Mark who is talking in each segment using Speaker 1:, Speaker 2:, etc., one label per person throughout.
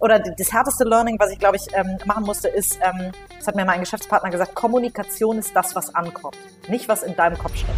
Speaker 1: oder das härteste Learning, was ich glaube ich ähm, machen musste, ist, ähm, das hat mir mein Geschäftspartner gesagt, Kommunikation ist das, was ankommt, nicht was in deinem Kopf steckt.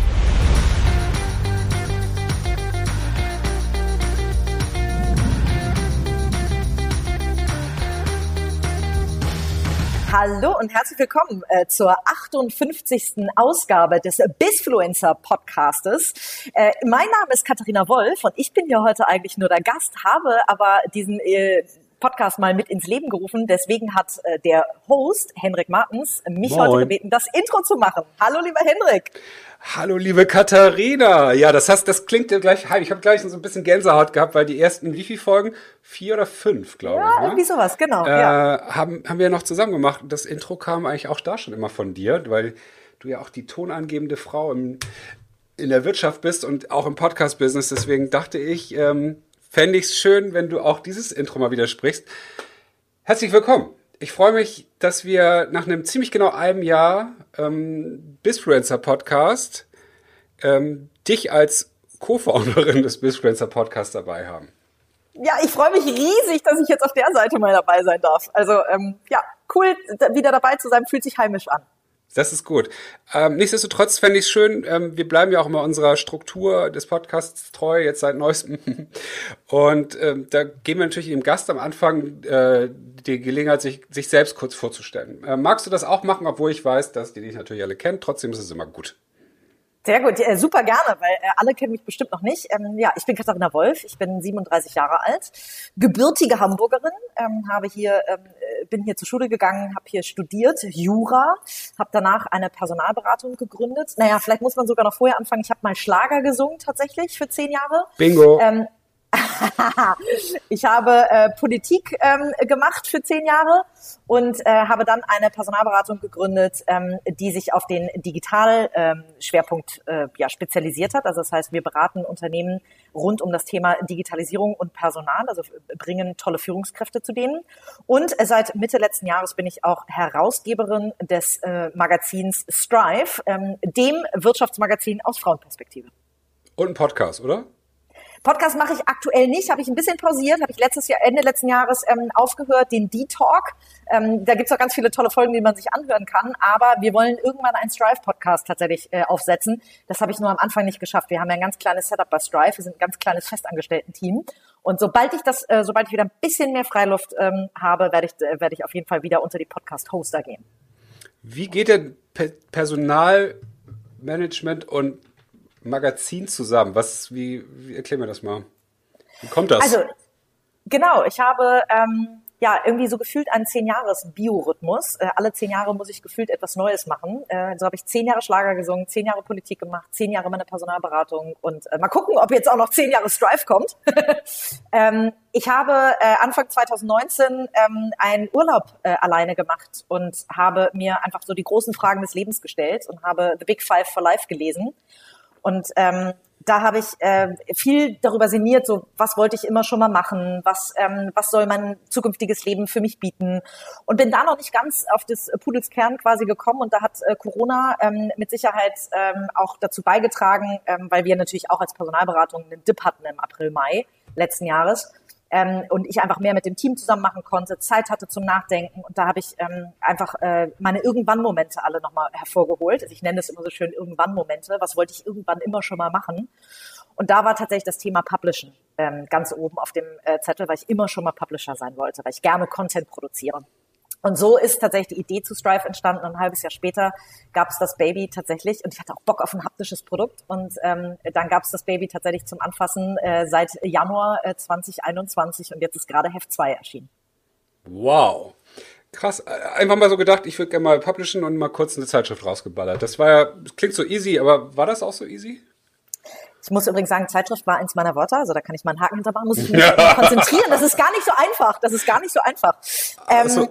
Speaker 1: Hallo und herzlich willkommen äh, zur 58. Ausgabe des Bisfluencer Podcastes. Äh, mein Name ist Katharina Wolf und ich bin hier heute eigentlich nur der Gast, habe aber diesen äh, Podcast mal mit ins Leben gerufen. Deswegen hat äh, der Host, Henrik Martens, mich Moin. heute gebeten, das Intro zu machen. Hallo, lieber Henrik.
Speaker 2: Hallo, liebe Katharina. Ja, das heißt, das klingt ja gleich heim. Ich habe gleich so ein bisschen Gänsehaut gehabt, weil die ersten, wie viele Folgen? Vier oder fünf, glaube ja, ich. Ja,
Speaker 1: ne? irgendwie sowas, genau.
Speaker 2: Äh, ja. haben, haben wir ja noch zusammen gemacht. Das Intro kam eigentlich auch da schon immer von dir, weil du ja auch die tonangebende Frau im, in der Wirtschaft bist und auch im Podcast-Business. Deswegen dachte ich, ähm, fände ich es schön, wenn du auch dieses Intro mal wieder sprichst. Herzlich willkommen. Ich freue mich, dass wir nach einem ziemlich genau einem Jahr ähm, Bisfluencer Podcast ähm, dich als Co-Founderin des Bisfluencer Podcasts dabei haben.
Speaker 1: Ja, ich freue mich riesig, dass ich jetzt auf der Seite mal dabei sein darf. Also ähm, ja, cool, wieder dabei zu sein, fühlt sich heimisch an.
Speaker 2: Das ist gut. Ähm, nichtsdestotrotz fände ich es schön, ähm, wir bleiben ja auch immer unserer Struktur des Podcasts treu, jetzt seit neuestem. Und ähm, da geben wir natürlich dem Gast am Anfang äh, die Gelegenheit, sich, sich selbst kurz vorzustellen. Äh, magst du das auch machen, obwohl ich weiß, dass die dich natürlich alle kennen? Trotzdem ist es immer gut.
Speaker 1: Sehr gut, äh, super gerne, weil äh, alle kennen mich bestimmt noch nicht. Ähm, ja, ich bin Katharina Wolf, ich bin 37 Jahre alt, gebürtige Hamburgerin, ähm, habe hier, ähm, äh, bin hier zur Schule gegangen, habe hier studiert, Jura, habe danach eine Personalberatung gegründet. Naja, vielleicht muss man sogar noch vorher anfangen. Ich habe mal Schlager gesungen tatsächlich für zehn Jahre.
Speaker 2: Bingo.
Speaker 1: Ähm, ich habe äh, Politik ähm, gemacht für zehn Jahre und äh, habe dann eine Personalberatung gegründet, ähm, die sich auf den Digital-Schwerpunkt ähm, äh, ja, spezialisiert hat. Also das heißt, wir beraten Unternehmen rund um das Thema Digitalisierung und Personal, also bringen tolle Führungskräfte zu denen. Und äh, seit Mitte letzten Jahres bin ich auch Herausgeberin des äh, Magazins Strive, ähm, dem Wirtschaftsmagazin aus Frauenperspektive.
Speaker 2: Und ein Podcast, oder?
Speaker 1: Podcast mache ich aktuell nicht, habe ich ein bisschen pausiert, habe ich letztes Jahr, Ende letzten Jahres ähm, aufgehört, den D-Talk. Ähm, da gibt's auch ganz viele tolle Folgen, die man sich anhören kann. Aber wir wollen irgendwann einen Strive-Podcast tatsächlich äh, aufsetzen. Das habe ich nur am Anfang nicht geschafft. Wir haben ja ein ganz kleines Setup bei Strive. Wir sind ein ganz kleines Festangestellten-Team. Und sobald ich das, äh, sobald ich wieder ein bisschen mehr Freiluft ähm, habe, werde ich, äh, werde ich auf jeden Fall wieder unter die Podcast-Hoster gehen.
Speaker 2: Wie geht denn Personalmanagement und Magazin zusammen? Was, wie, wie erklär mir das mal? Wie kommt das?
Speaker 1: Also, genau, ich habe ähm, ja irgendwie so gefühlt einen zehn Jahres Biorhythmus. Äh, alle zehn Jahre muss ich gefühlt etwas Neues machen. Äh, so habe ich zehn Jahre Schlager gesungen, zehn Jahre Politik gemacht, zehn Jahre meine Personalberatung und äh, mal gucken, ob jetzt auch noch zehn Jahre Strive kommt. ähm, ich habe äh, Anfang 2019 ähm, einen Urlaub äh, alleine gemacht und habe mir einfach so die großen Fragen des Lebens gestellt und habe The Big Five for Life gelesen und ähm, da habe ich äh, viel darüber sinniert, so was wollte ich immer schon mal machen, was ähm, was soll mein zukünftiges Leben für mich bieten? Und bin da noch nicht ganz auf das Pudels Kern quasi gekommen. Und da hat äh, Corona ähm, mit Sicherheit ähm, auch dazu beigetragen, ähm, weil wir natürlich auch als Personalberatung einen Dip hatten im April Mai letzten Jahres ähm, und ich einfach mehr mit dem Team zusammen machen konnte, Zeit hatte zum Nachdenken und da habe ich ähm, einfach äh, meine Irgendwann-Momente alle nochmal hervorgeholt. Also ich nenne das immer so schön Irgendwann-Momente. Was wollte ich irgendwann immer schon mal machen? Und da war tatsächlich das Thema Publishen ähm, ganz oben auf dem äh, Zettel, weil ich immer schon mal Publisher sein wollte, weil ich gerne Content produziere. Und so ist tatsächlich die Idee zu Strive entstanden. Und ein halbes Jahr später gab es das Baby tatsächlich. Und ich hatte auch Bock auf ein haptisches Produkt. Und ähm, dann gab es das Baby tatsächlich zum Anfassen äh, seit Januar äh, 2021. Und jetzt ist gerade Heft 2 erschienen.
Speaker 2: Wow. Krass. Einfach mal so gedacht, ich würde gerne mal publishen und mal kurz eine Zeitschrift rausgeballert. Das war ja, klingt so easy, aber war das auch so easy?
Speaker 1: Ich muss übrigens sagen, Zeitschrift war eins meiner Wörter, also da kann ich mal einen Haken hintermachen, muss ich mich ja. konzentrieren. Das ist gar nicht so einfach. Das ist gar nicht so einfach.
Speaker 2: Ähm, also,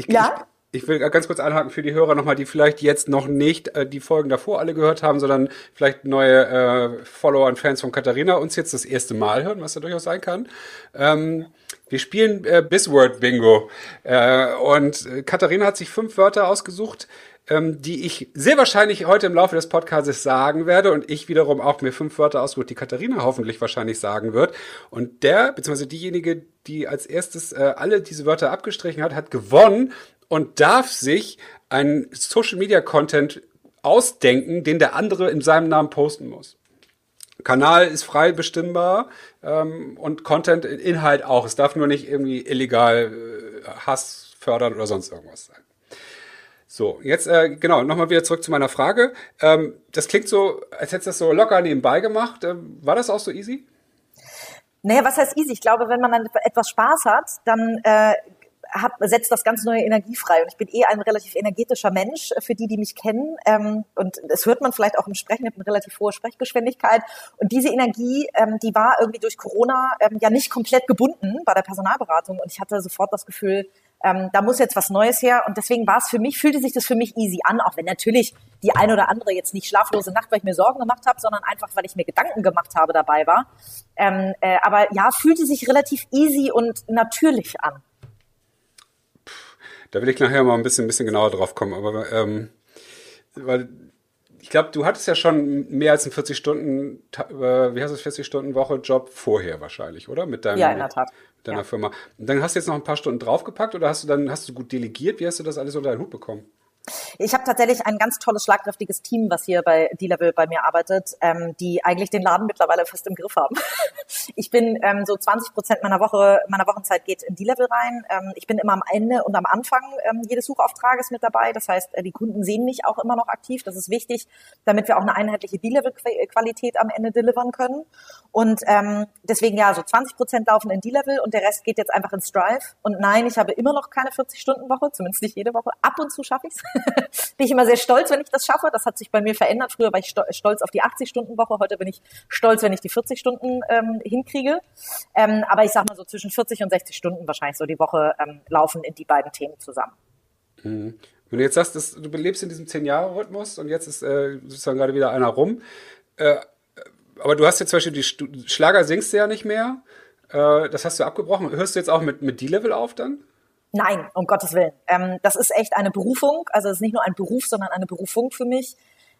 Speaker 2: ich, ja? Ich, ich will ganz kurz anhaken für die Hörer nochmal, die vielleicht jetzt noch nicht äh, die Folgen davor alle gehört haben, sondern vielleicht neue äh, Follower und Fans von Katharina uns jetzt das erste Mal hören, was ja durchaus sein kann. Ähm, Wir spielen äh, Bisword Bingo. Äh, und äh, Katharina hat sich fünf Wörter ausgesucht, ähm, die ich sehr wahrscheinlich heute im Laufe des Podcasts sagen werde. Und ich wiederum auch mir fünf Wörter ausgesucht, die Katharina hoffentlich wahrscheinlich sagen wird. Und der, beziehungsweise diejenige, die als erstes äh, alle diese Wörter abgestrichen hat, hat gewonnen und darf sich einen Social Media Content ausdenken, den der andere in seinem Namen posten muss. Kanal ist frei bestimmbar ähm, und Content, Inhalt auch. Es darf nur nicht irgendwie illegal äh, Hass fördern oder sonst irgendwas sein. So, jetzt äh, genau, nochmal wieder zurück zu meiner Frage. Ähm, das klingt so, als hättest du das so locker nebenbei gemacht. Ähm, war das auch so easy?
Speaker 1: Naja, was heißt easy? Ich glaube, wenn man dann etwas Spaß hat, dann äh, hat, setzt das ganz neue Energie frei. Und ich bin eh ein relativ energetischer Mensch, äh, für die, die mich kennen. Ähm, und das hört man vielleicht auch im Sprechen, ich habe eine relativ hohe Sprechgeschwindigkeit. Und diese Energie, ähm, die war irgendwie durch Corona ähm, ja nicht komplett gebunden bei der Personalberatung. Und ich hatte sofort das Gefühl, ähm, da muss jetzt was Neues her. Und deswegen war es für mich, fühlte sich das für mich easy an, auch wenn natürlich die ein oder andere jetzt nicht schlaflose Nacht, weil ich mir Sorgen gemacht habe, sondern einfach, weil ich mir Gedanken gemacht habe dabei war. Ähm, äh, aber ja, fühlte sich relativ easy und natürlich an.
Speaker 2: Da will ich nachher mal ein bisschen, ein bisschen genauer drauf kommen. Aber ähm, weil ich glaube, du hattest ja schon mehr als einen 40 Stunden, äh, wie heißt es, 40 Stunden Woche Job vorher wahrscheinlich, oder? Mit deinem,
Speaker 1: ja, in der Tat.
Speaker 2: Deiner ja. Firma. Und dann hast du jetzt noch ein paar Stunden draufgepackt oder hast du dann hast du gut delegiert? Wie hast du das alles unter deinen Hut bekommen?
Speaker 1: Ich habe tatsächlich ein ganz tolles, schlagkräftiges Team, was hier bei D-Level bei mir arbeitet, ähm, die eigentlich den Laden mittlerweile fest im Griff haben. ich bin ähm, so 20 Prozent meiner Woche, meiner Wochenzeit geht in D-Level rein. Ähm, ich bin immer am Ende und am Anfang ähm, jedes Suchauftrages mit dabei. Das heißt, äh, die Kunden sehen mich auch immer noch aktiv. Das ist wichtig, damit wir auch eine einheitliche D-Level-Qualität am Ende delivern können. Und ähm, deswegen ja, so 20 Prozent laufen in D-Level und der Rest geht jetzt einfach ins Drive. Und nein, ich habe immer noch keine 40-Stunden-Woche, zumindest nicht jede Woche. Ab und zu schaffe ich es. bin ich immer sehr stolz, wenn ich das schaffe. Das hat sich bei mir verändert. Früher war ich stolz auf die 80-Stunden-Woche, heute bin ich stolz, wenn ich die 40 Stunden ähm, hinkriege. Ähm, aber ich sag mal so zwischen 40 und 60 Stunden wahrscheinlich so die Woche ähm, laufen in die beiden Themen zusammen.
Speaker 2: Mhm. Wenn du jetzt sagst, dass du lebst in diesem 10-Jahre-Rhythmus und jetzt ist äh, sozusagen gerade wieder einer rum, äh, aber du hast jetzt zum Beispiel die Schlager singst du ja nicht mehr. Äh, das hast du abgebrochen. Hörst du jetzt auch mit, mit D-Level auf dann?
Speaker 1: Nein, um Gottes Willen. Ähm, das ist echt eine Berufung. Also es ist nicht nur ein Beruf, sondern eine Berufung für mich.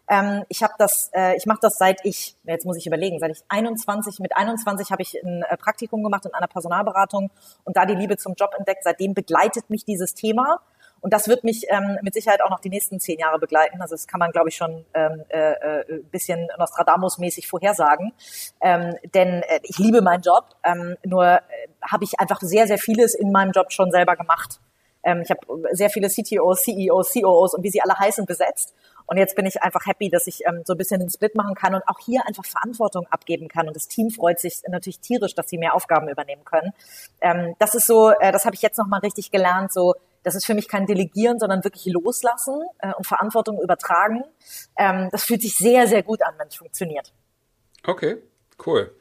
Speaker 1: Ähm, ich habe das, äh, ich mache das seit ich, jetzt muss ich überlegen, seit ich 21, mit 21 habe ich ein äh, Praktikum gemacht in einer Personalberatung und da die Liebe zum Job entdeckt. Seitdem begleitet mich dieses Thema. Und das wird mich ähm, mit Sicherheit auch noch die nächsten zehn Jahre begleiten. Also das kann man, glaube ich, schon ähm, äh, äh, bisschen Nostradamus-mäßig vorhersagen. Ähm, denn äh, ich liebe meinen Job, ähm, nur äh, habe ich einfach sehr, sehr vieles in meinem Job schon selber gemacht. Ähm, ich habe sehr viele CTOs, CEOs, COOs und wie sie alle heißen besetzt. Und jetzt bin ich einfach happy, dass ich ähm, so ein bisschen den Split machen kann und auch hier einfach Verantwortung abgeben kann. Und das Team freut sich natürlich tierisch, dass sie mehr Aufgaben übernehmen können. Ähm, das ist so, äh, das habe ich jetzt nochmal richtig gelernt, so das ist für mich kein Delegieren, sondern wirklich loslassen äh, und Verantwortung übertragen. Ähm, das fühlt sich sehr, sehr gut an, wenn es funktioniert.
Speaker 2: Okay, cool.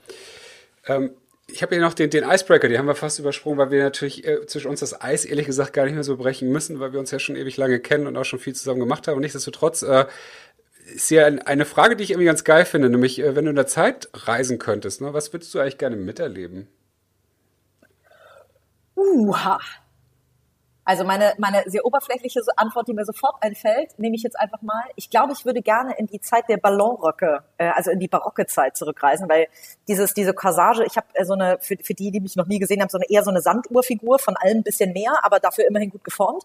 Speaker 2: Ähm, ich habe hier noch den, den Icebreaker, den haben wir fast übersprungen, weil wir natürlich äh, zwischen uns das Eis ehrlich gesagt gar nicht mehr so brechen müssen, weil wir uns ja schon ewig lange kennen und auch schon viel zusammen gemacht haben. Und nichtsdestotrotz äh, ist hier eine Frage, die ich irgendwie ganz geil finde, nämlich äh, wenn du in der Zeit reisen könntest, ne, was würdest du eigentlich gerne miterleben?
Speaker 1: Uha. Also meine, meine sehr oberflächliche Antwort, die mir sofort einfällt, nehme ich jetzt einfach mal. Ich glaube, ich würde gerne in die Zeit der Ballonröcke, äh, also in die barocke Zeit zurückreisen, weil dieses, diese Corsage, ich habe äh, so eine, für, für die, die mich noch nie gesehen haben, so eine eher so eine Sanduhrfigur, von allem ein bisschen mehr, aber dafür immerhin gut geformt.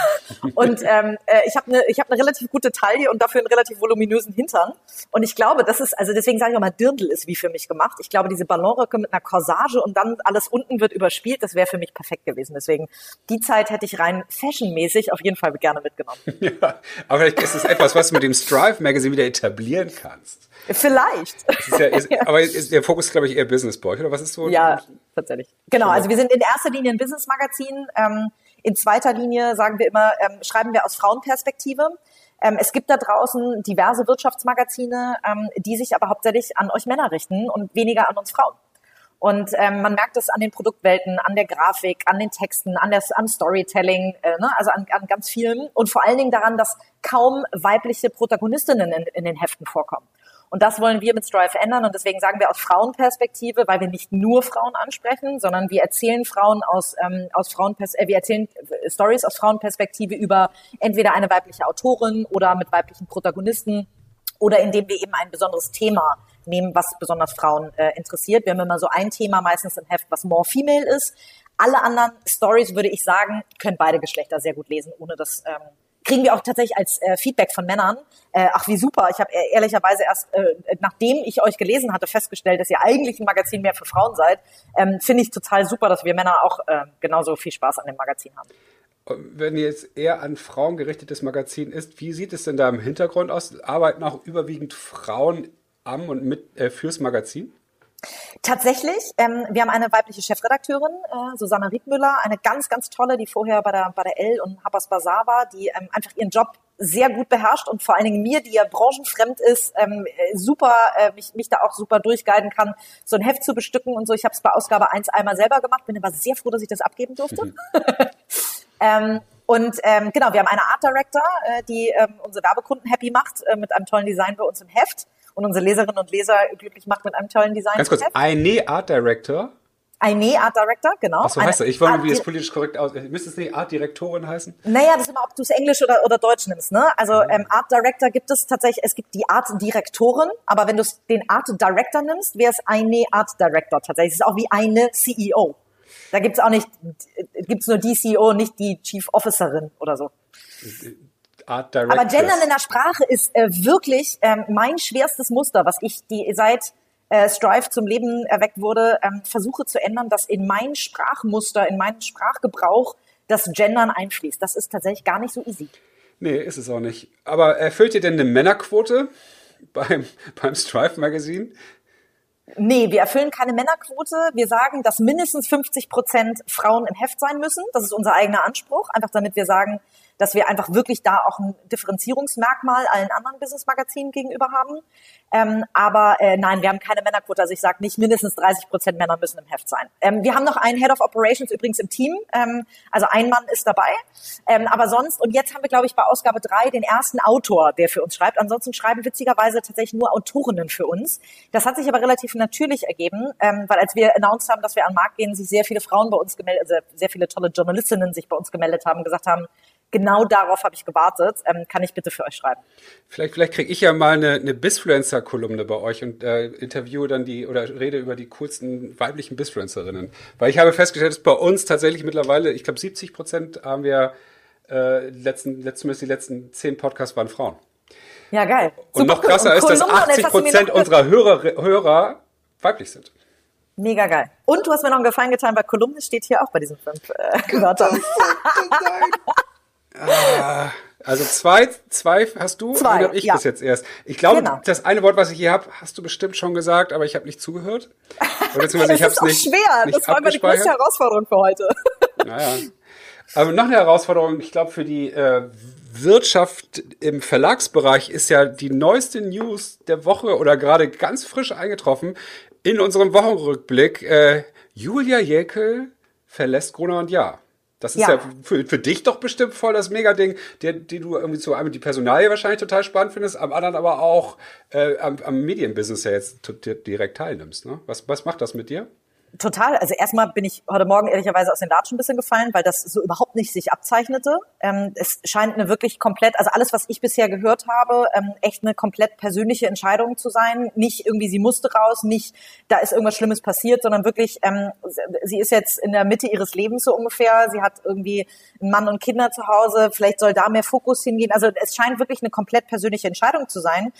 Speaker 1: und ähm, äh, ich habe eine, ich habe eine relativ gute Taille und dafür einen relativ voluminösen Hintern. Und ich glaube, das ist, also deswegen sage ich auch mal, Dirndl ist wie für mich gemacht. Ich glaube, diese Ballonröcke mit einer Corsage und dann alles unten wird überspielt, das wäre für mich perfekt gewesen. Deswegen die Zeit hätte ich rein fashionmäßig auf jeden Fall gerne mitgenommen.
Speaker 2: Ja, aber vielleicht ist es etwas, was du mit dem Strive Magazine wieder etablieren kannst.
Speaker 1: Vielleicht.
Speaker 2: Ist ja, ist, aber ist der Fokus, glaube ich, eher Business bei euch, oder was ist so?
Speaker 1: Ja, tatsächlich. Genau, also wir sind in erster Linie ein Business Magazin. Ähm, in zweiter Linie sagen wir immer, ähm, schreiben wir aus Frauenperspektive. Ähm, es gibt da draußen diverse Wirtschaftsmagazine, ähm, die sich aber hauptsächlich an euch Männer richten und weniger an uns Frauen. Und ähm, man merkt es an den Produktwelten, an der Grafik, an den Texten, an der, am Storytelling, äh, ne? also an, an ganz vielen und vor allen Dingen daran, dass kaum weibliche Protagonistinnen in, in den Heften vorkommen. Und das wollen wir mit Strive ändern. Und deswegen sagen wir aus Frauenperspektive, weil wir nicht nur Frauen ansprechen, sondern wir erzählen Frauen aus, ähm, aus Frauenpers äh, wir erzählen äh, Stories aus Frauenperspektive über entweder eine weibliche Autorin oder mit weiblichen Protagonisten oder indem wir eben ein besonderes Thema nehmen, was besonders Frauen äh, interessiert. Wir haben immer so ein Thema meistens im Heft, was more female ist. Alle anderen Stories, würde ich sagen, können beide Geschlechter sehr gut lesen, ohne dass ähm, kriegen wir auch tatsächlich als äh, Feedback von Männern. Äh, ach, wie super. Ich habe äh, ehrlicherweise erst, äh, nachdem ich euch gelesen hatte, festgestellt, dass ihr eigentlich ein Magazin mehr für Frauen seid. Ähm, Finde ich total super, dass wir Männer auch äh, genauso viel Spaß an dem Magazin haben.
Speaker 2: Wenn jetzt eher an Frauen gerichtetes Magazin ist, wie sieht es denn da im Hintergrund aus? Arbeiten auch überwiegend Frauen am und mit äh, fürs Magazin?
Speaker 1: Tatsächlich, ähm, wir haben eine weibliche Chefredakteurin, äh, Susanne Riedmüller, eine ganz, ganz tolle, die vorher bei der, bei der L und Habas Bazaar war, die ähm, einfach ihren Job sehr gut beherrscht und vor allen Dingen mir, die ja branchenfremd ist, ähm, super, äh, mich, mich da auch super durchguiden kann, so ein Heft zu bestücken und so. Ich habe es bei Ausgabe 1 einmal selber gemacht, bin aber sehr froh, dass ich das abgeben durfte. Mhm. ähm, und ähm, genau, wir haben eine Art Director, äh, die ähm, unsere Werbekunden happy macht äh, mit einem tollen Design bei uns im Heft und unsere Leserinnen und Leser glücklich macht mit einem tollen Design.
Speaker 2: Ganz kurz, eine Art Director?
Speaker 1: Eine Art Director, genau.
Speaker 2: Ach so heißt er. Ich wollte, wie es politisch korrekt aus. Müsste es nicht Art Direktorin heißen?
Speaker 1: Naja, das ist immer, ob du es Englisch oder, oder Deutsch nimmst, ne? Also, mhm. ähm, Art Director gibt es tatsächlich, es gibt die Art Direktorin, aber wenn du den Art Director nimmst, wäre es eine Art Director tatsächlich. Es ist auch wie eine CEO. Da gibt's auch nicht, gibt's nur die CEO, nicht die Chief Officerin oder so. Art Directors. Aber Gendern in der Sprache ist äh, wirklich ähm, mein schwerstes Muster, was ich die seit äh, Strive zum Leben erweckt wurde, ähm, versuche zu ändern, dass in mein Sprachmuster, in meinen Sprachgebrauch das Gendern einfließt. Das ist tatsächlich gar nicht so easy.
Speaker 2: Nee, ist es auch nicht. Aber erfüllt ihr denn eine Männerquote beim, beim Strive Magazin?
Speaker 1: Nee, wir erfüllen keine Männerquote. Wir sagen, dass mindestens 50 Prozent Frauen im Heft sein müssen. Das ist unser eigener Anspruch. Einfach damit wir sagen, dass wir einfach wirklich da auch ein Differenzierungsmerkmal allen anderen Business-Magazinen gegenüber haben. Ähm, aber äh, nein, wir haben keine Männerquote. Also ich sage nicht, mindestens 30 Prozent Männer müssen im Heft sein. Ähm, wir haben noch einen Head of Operations übrigens im Team. Ähm, also ein Mann ist dabei. Ähm, aber sonst, und jetzt haben wir, glaube ich, bei Ausgabe drei den ersten Autor, der für uns schreibt. Ansonsten schreiben witzigerweise tatsächlich nur Autorinnen für uns. Das hat sich aber relativ natürlich ergeben, ähm, weil als wir announced haben, dass wir an den Markt gehen, sich sehr viele Frauen bei uns gemeldet, also sehr viele tolle Journalistinnen sich bei uns gemeldet haben, gesagt haben, genau darauf habe ich gewartet. Ähm, kann ich bitte für euch schreiben?
Speaker 2: Vielleicht, vielleicht kriege ich ja mal eine, eine Bisfluencer-Kolumne bei euch und äh, interviewe dann die oder rede über die coolsten weiblichen Bisfluencerinnen. Weil ich habe festgestellt, dass bei uns tatsächlich mittlerweile, ich glaube 70 Prozent haben wir äh, letzten, zumindest die letzten zehn Podcasts waren Frauen.
Speaker 1: Ja, geil.
Speaker 2: Und Super noch krasser und ist, dass 80 Prozent unserer Hörer, Hörer weiblich sind.
Speaker 1: Mega geil. Und du hast mir noch einen Gefallen getan, weil Kolumne steht hier auch bei diesen fünf äh, Wörtern.
Speaker 2: Ah, also zwei, zwei hast du, zwei, habe ich ja. bis jetzt erst. Ich glaube, genau. das eine Wort, was ich hier habe, hast du bestimmt schon gesagt, aber ich habe nicht zugehört.
Speaker 1: Oder beziehungsweise ich es nicht. schwer. Nicht das war meine größte Herausforderung für heute.
Speaker 2: Naja. Aber noch eine Herausforderung, ich glaube, für die äh, Wirtschaft im Verlagsbereich ist ja die neueste News der Woche oder gerade ganz frisch eingetroffen in unserem Wochenrückblick. Äh, Julia Jäckel verlässt Gruner und Ja. Das ist ja, ja für, für, dich doch bestimmt voll das Mega-Ding, die, die du irgendwie zu einem die Personalie wahrscheinlich total spannend findest, am anderen aber auch äh, am, am Medienbusiness ja jetzt direkt teilnimmst. Ne? Was, was macht das mit dir?
Speaker 1: Total. Also erstmal bin ich heute Morgen ehrlicherweise aus den Latschen ein bisschen gefallen, weil das so überhaupt nicht sich abzeichnete. Ähm, es scheint eine wirklich komplett, also alles, was ich bisher gehört habe, ähm, echt eine komplett persönliche Entscheidung zu sein. Nicht irgendwie, sie musste raus, nicht, da ist irgendwas Schlimmes passiert, sondern wirklich, ähm, sie ist jetzt in der Mitte ihres Lebens so ungefähr. Sie hat irgendwie einen Mann und Kinder zu Hause. Vielleicht soll da mehr Fokus hingehen. Also es scheint wirklich eine komplett persönliche Entscheidung zu sein.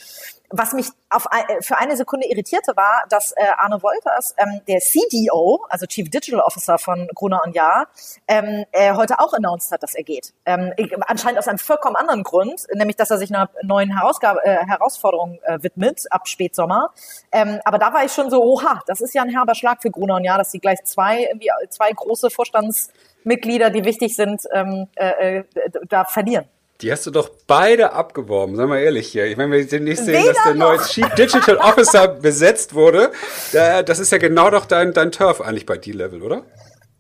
Speaker 1: Was mich auf, für eine Sekunde irritierte war, dass äh, Arne Wolters, ähm, der CDO, also Chief Digital Officer von Gruner und Jahr, ähm, äh, heute auch announced hat, dass er geht. Ähm, anscheinend aus einem vollkommen anderen Grund, nämlich dass er sich einer neuen Herausgabe, äh, Herausforderung äh, widmet ab Spätsommer. Ähm, aber da war ich schon so, oha, das ist ja ein herber Schlag für Gruner und Jahr, dass sie gleich zwei, irgendwie zwei große Vorstandsmitglieder, die wichtig sind, ähm, äh, äh, da verlieren.
Speaker 2: Die hast du doch beide abgeworben, sei mal ehrlich hier. Ich meine, wenn wir demnächst sehen, dass der neue Chief Digital Officer besetzt wurde, das ist ja genau doch dein, dein Turf eigentlich bei D-Level, oder?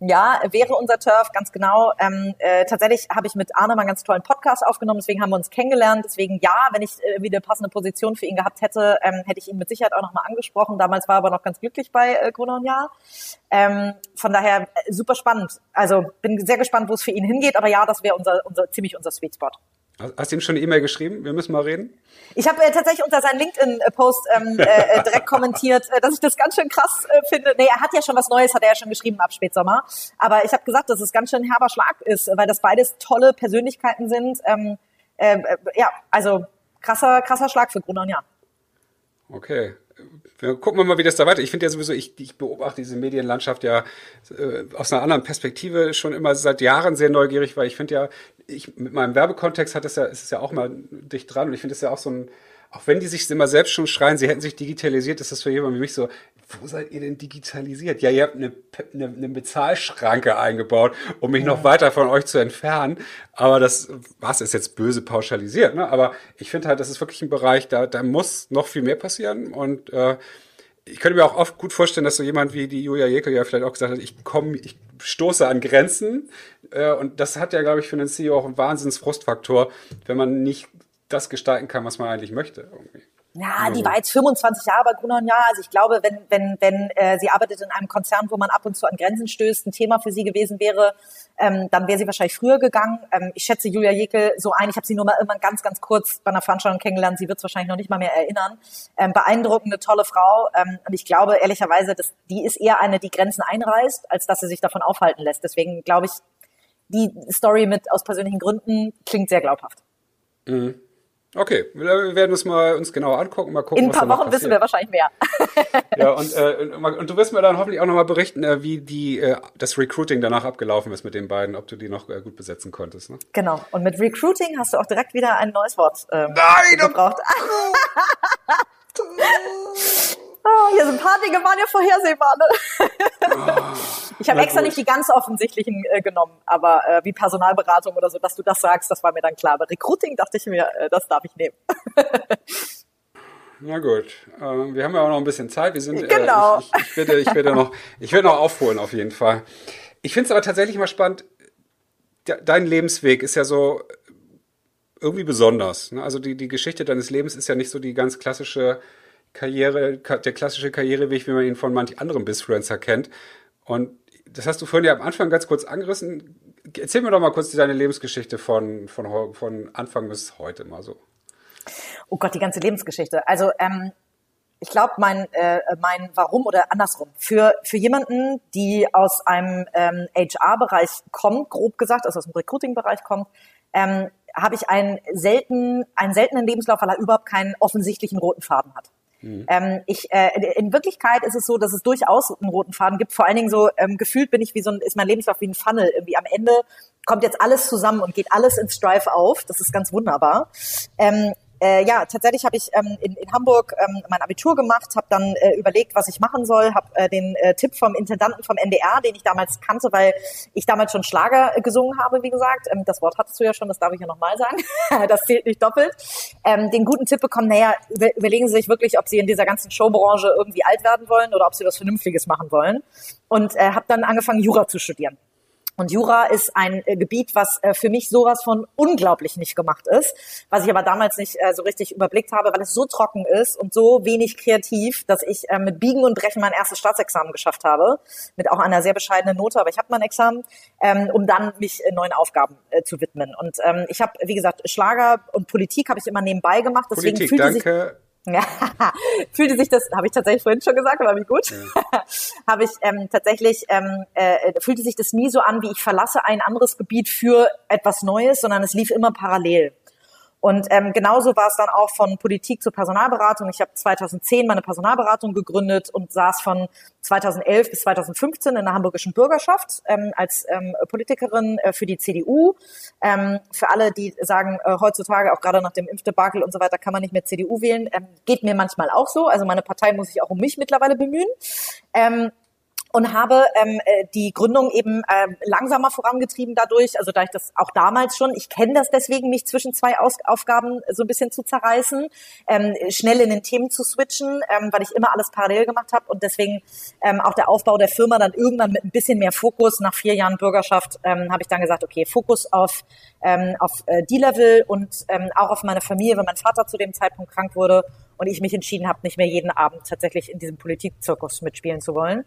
Speaker 1: Ja, wäre unser Turf, ganz genau. Ähm, äh, tatsächlich habe ich mit Arne mal einen ganz tollen Podcast aufgenommen, deswegen haben wir uns kennengelernt. Deswegen ja, wenn ich äh, wieder passende Position für ihn gehabt hätte, ähm, hätte ich ihn mit Sicherheit auch nochmal angesprochen. Damals war er aber noch ganz glücklich bei äh, Gruner und Jahr. Ähm, von daher äh, super spannend. Also bin sehr gespannt, wo es für ihn hingeht, aber ja, das wäre unser, unser ziemlich unser Sweet Spot.
Speaker 2: Hast du ihm schon eine E-Mail geschrieben? Wir müssen mal reden.
Speaker 1: Ich habe äh, tatsächlich unter seinen LinkedIn-Post ähm, äh, äh, direkt kommentiert, äh, dass ich das ganz schön krass äh, finde. Nee, er hat ja schon was Neues, hat er ja schon geschrieben ab Spätsommer. Aber ich habe gesagt, dass es ganz schön herber Schlag ist, weil das beides tolle Persönlichkeiten sind. Ähm, äh, ja, also krasser, krasser Schlag für Gruner Jan.
Speaker 2: Okay. Gucken wir mal, wie das da weiter. Ich finde ja sowieso, ich, ich beobachte diese Medienlandschaft ja äh, aus einer anderen Perspektive schon immer seit Jahren sehr neugierig, weil ich finde ja, ich mit meinem Werbekontext hat es ja, ist es ja auch mal dicht dran und ich finde es ja auch so ein, auch wenn die sich immer selbst schon schreien, sie hätten sich digitalisiert, ist das für jemanden wie mich so, wo seid ihr denn digitalisiert? Ja, ihr habt eine, eine, eine Bezahlschranke eingebaut, um mich noch weiter von euch zu entfernen. Aber das, was ist jetzt böse pauschalisiert, ne? Aber ich finde halt, das ist wirklich ein Bereich, da, da muss noch viel mehr passieren und äh, ich könnte mir auch oft gut vorstellen, dass so jemand wie die Julia Jekyll ja vielleicht auch gesagt hat, ich komme, ich stoße an Grenzen. Äh, und das hat ja, glaube ich, für einen CEO auch einen Wahnsinnsfrustfaktor, wenn man nicht das gestalten kann, was man eigentlich möchte. Irgendwie.
Speaker 1: Ja, die war jetzt 25 Jahre bei Gruner und Jahr. Also ich glaube, wenn, wenn, wenn äh, sie arbeitet in einem Konzern, wo man ab und zu an Grenzen stößt, ein Thema für sie gewesen wäre, ähm, dann wäre sie wahrscheinlich früher gegangen. Ähm, ich schätze Julia Jekyll so ein. Ich habe sie nur mal irgendwann ganz, ganz kurz bei einer Veranstaltung kennengelernt. Sie wird es wahrscheinlich noch nicht mal mehr erinnern. Ähm, beeindruckende, tolle Frau. Ähm, und ich glaube ehrlicherweise, dass die ist eher eine, die Grenzen einreißt, als dass sie sich davon aufhalten lässt. Deswegen glaube ich, die Story mit aus persönlichen Gründen klingt sehr glaubhaft.
Speaker 2: Mhm. Okay, wir werden uns mal uns genauer angucken, mal gucken.
Speaker 1: In ein paar Wochen wissen wir wahrscheinlich mehr.
Speaker 2: ja, und, äh, und du wirst mir dann hoffentlich auch nochmal berichten, äh, wie die äh, das Recruiting danach abgelaufen ist mit den beiden, ob du die noch äh, gut besetzen konntest. Ne?
Speaker 1: Genau. Und mit Recruiting hast du auch direkt wieder ein neues Wort ähm,
Speaker 2: Nein,
Speaker 1: gebraucht. Oh, hier sind ein paar Dinge waren ja vorhersehbar. Ne? ich habe extra nicht die ganz offensichtlichen äh, genommen, aber äh, wie Personalberatung oder so, dass du das sagst, das war mir dann klar. Aber Recruiting dachte ich mir, äh, das darf ich nehmen.
Speaker 2: Na gut, äh, wir haben ja auch noch ein bisschen Zeit. Wir sind,
Speaker 1: genau.
Speaker 2: Äh, ich, ich, ich, werde, ich werde noch, ich werde noch aufholen auf jeden Fall. Ich finde es aber tatsächlich mal spannend. Dein Lebensweg ist ja so irgendwie besonders. Ne? Also die, die Geschichte deines Lebens ist ja nicht so die ganz klassische Karriere, der klassische Karriereweg, wie man ihn von manch anderen Bisfluencer kennt. Und das hast du vorhin ja am Anfang ganz kurz angerissen. Erzähl mir doch mal kurz deine Lebensgeschichte von, von, von Anfang bis heute mal so.
Speaker 1: Oh Gott, die ganze Lebensgeschichte. Also ähm, ich glaube, mein, äh, mein Warum oder andersrum. Für, für jemanden, die aus einem ähm, HR-Bereich kommt, grob gesagt, also aus dem Recruiting-Bereich kommt, ähm, habe ich einen, selten, einen seltenen Lebenslauf, weil er überhaupt keinen offensichtlichen roten Faden hat. Mhm. Ähm, ich, äh, in Wirklichkeit ist es so, dass es durchaus einen roten Faden gibt. Vor allen Dingen so ähm, gefühlt bin ich wie so ein, ist mein Lebenslauf wie ein Funnel. Irgendwie am Ende kommt jetzt alles zusammen und geht alles ins Drive auf. Das ist ganz wunderbar. Ähm, äh, ja, tatsächlich habe ich ähm, in, in Hamburg ähm, mein Abitur gemacht, habe dann äh, überlegt, was ich machen soll, habe äh, den äh, Tipp vom Intendanten vom NDR, den ich damals kannte, weil ich damals schon Schlager äh, gesungen habe, wie gesagt. Ähm, das Wort hattest du ja schon, das darf ich ja nochmal sagen. das zählt nicht doppelt. Ähm, den guten Tipp bekommen, naja, über, überlegen Sie sich wirklich, ob Sie in dieser ganzen Showbranche irgendwie alt werden wollen oder ob Sie was Vernünftiges machen wollen. Und äh, habe dann angefangen, Jura zu studieren. Und Jura ist ein äh, Gebiet, was äh, für mich sowas von unglaublich nicht gemacht ist, was ich aber damals nicht äh, so richtig überblickt habe, weil es so trocken ist und so wenig kreativ, dass ich äh, mit Biegen und Brechen mein erstes Staatsexamen geschafft habe, mit auch einer sehr bescheidenen Note, aber ich habe mein Examen, ähm, um dann mich äh, neuen Aufgaben äh, zu widmen. Und ähm, ich habe, wie gesagt, Schlager und Politik habe ich immer nebenbei gemacht.
Speaker 2: Deswegen Politik, fühlte danke. Sich,
Speaker 1: ja, fühlte sich das, habe ich tatsächlich vorhin schon gesagt, aber wie gut, ja. habe ich ähm, tatsächlich, ähm, äh, fühlte sich das nie so an, wie ich verlasse ein anderes Gebiet für etwas Neues, sondern es lief immer parallel. Und ähm, genauso war es dann auch von Politik zur Personalberatung. Ich habe 2010 meine Personalberatung gegründet und saß von 2011 bis 2015 in der hamburgischen Bürgerschaft ähm, als ähm, Politikerin äh, für die CDU. Ähm, für alle, die sagen, äh, heutzutage auch gerade nach dem Impfdebakel und so weiter kann man nicht mehr CDU wählen, ähm, geht mir manchmal auch so. Also meine Partei muss sich auch um mich mittlerweile bemühen. Ähm, und habe ähm, äh, die Gründung eben äh, langsamer vorangetrieben dadurch, also da ich das auch damals schon, ich kenne das deswegen, mich zwischen zwei Aus Aufgaben so ein bisschen zu zerreißen, ähm, schnell in den Themen zu switchen, ähm, weil ich immer alles parallel gemacht habe und deswegen ähm, auch der Aufbau der Firma dann irgendwann mit ein bisschen mehr Fokus nach vier Jahren Bürgerschaft ähm, habe ich dann gesagt, okay, Fokus auf ähm, auf äh, D-Level und ähm, auch auf meine Familie, weil mein Vater zu dem Zeitpunkt krank wurde und ich mich entschieden habe, nicht mehr jeden Abend tatsächlich in diesem Politikzirkus mitspielen zu wollen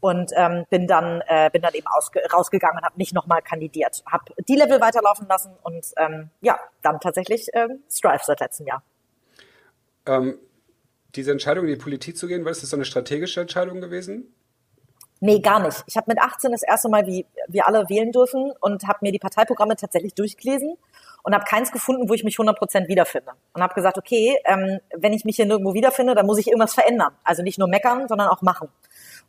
Speaker 1: und ähm, bin dann äh, bin dann eben rausgegangen und habe nicht nochmal kandidiert, habe die Level weiterlaufen lassen und ähm, ja dann tatsächlich ähm, Strive seit letztem Jahr.
Speaker 2: Ähm, diese Entscheidung in die Politik zu gehen, war das so eine strategische Entscheidung gewesen?
Speaker 1: Nee, gar nicht. Ich habe mit 18 das erste Mal, wie wir alle wählen dürfen und habe mir die Parteiprogramme tatsächlich durchgelesen und habe keins gefunden, wo ich mich 100% wiederfinde. Und habe gesagt, okay, ähm, wenn ich mich hier nirgendwo wiederfinde, dann muss ich irgendwas verändern. Also nicht nur meckern, sondern auch machen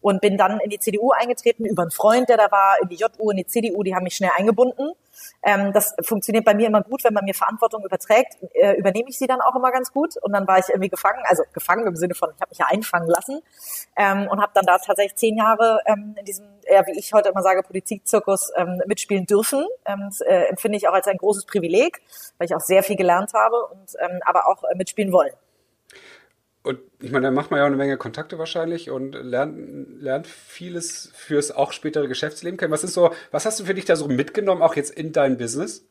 Speaker 1: und bin dann in die CDU eingetreten über einen Freund, der da war, in die JU, in die CDU, die haben mich schnell eingebunden. Ähm, das funktioniert bei mir immer gut, wenn man mir Verantwortung überträgt, äh, übernehme ich sie dann auch immer ganz gut und dann war ich irgendwie gefangen, also gefangen im Sinne von, ich habe mich ja einfangen lassen ähm, und habe dann da tatsächlich zehn Jahre ähm, in diesem, eher wie ich heute immer sage, Politikzirkus ähm, mitspielen dürfen. Ähm, das äh, empfinde ich auch als ein großes Privileg, weil ich auch sehr viel gelernt habe und ähm, aber auch äh, mitspielen wollen.
Speaker 2: Und ich meine, da macht man ja auch eine Menge Kontakte wahrscheinlich und lernt, lernt vieles fürs auch spätere Geschäftsleben kennen. Was ist so, was hast du für dich da so mitgenommen, auch jetzt in dein Business?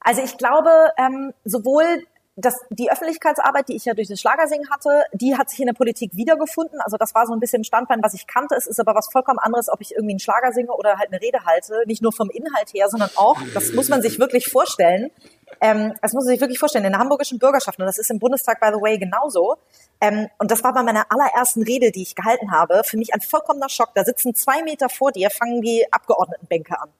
Speaker 1: Also ich glaube, ähm, sowohl das, die Öffentlichkeitsarbeit, die ich ja durch das Schlagersingen hatte, die hat sich in der Politik wiedergefunden. Also das war so ein bisschen Standbein, was ich kannte. Es ist aber was vollkommen anderes, ob ich irgendwie einen Schlager singe oder halt eine Rede halte. Nicht nur vom Inhalt her, sondern auch, das muss man sich wirklich vorstellen. Ähm, das muss man sich wirklich vorstellen. In der hamburgischen Bürgerschaft, und das ist im Bundestag, by the way, genauso. Ähm, und das war bei meiner allerersten Rede, die ich gehalten habe, für mich ein vollkommener Schock. Da sitzen zwei Meter vor dir, fangen die Abgeordnetenbänke an.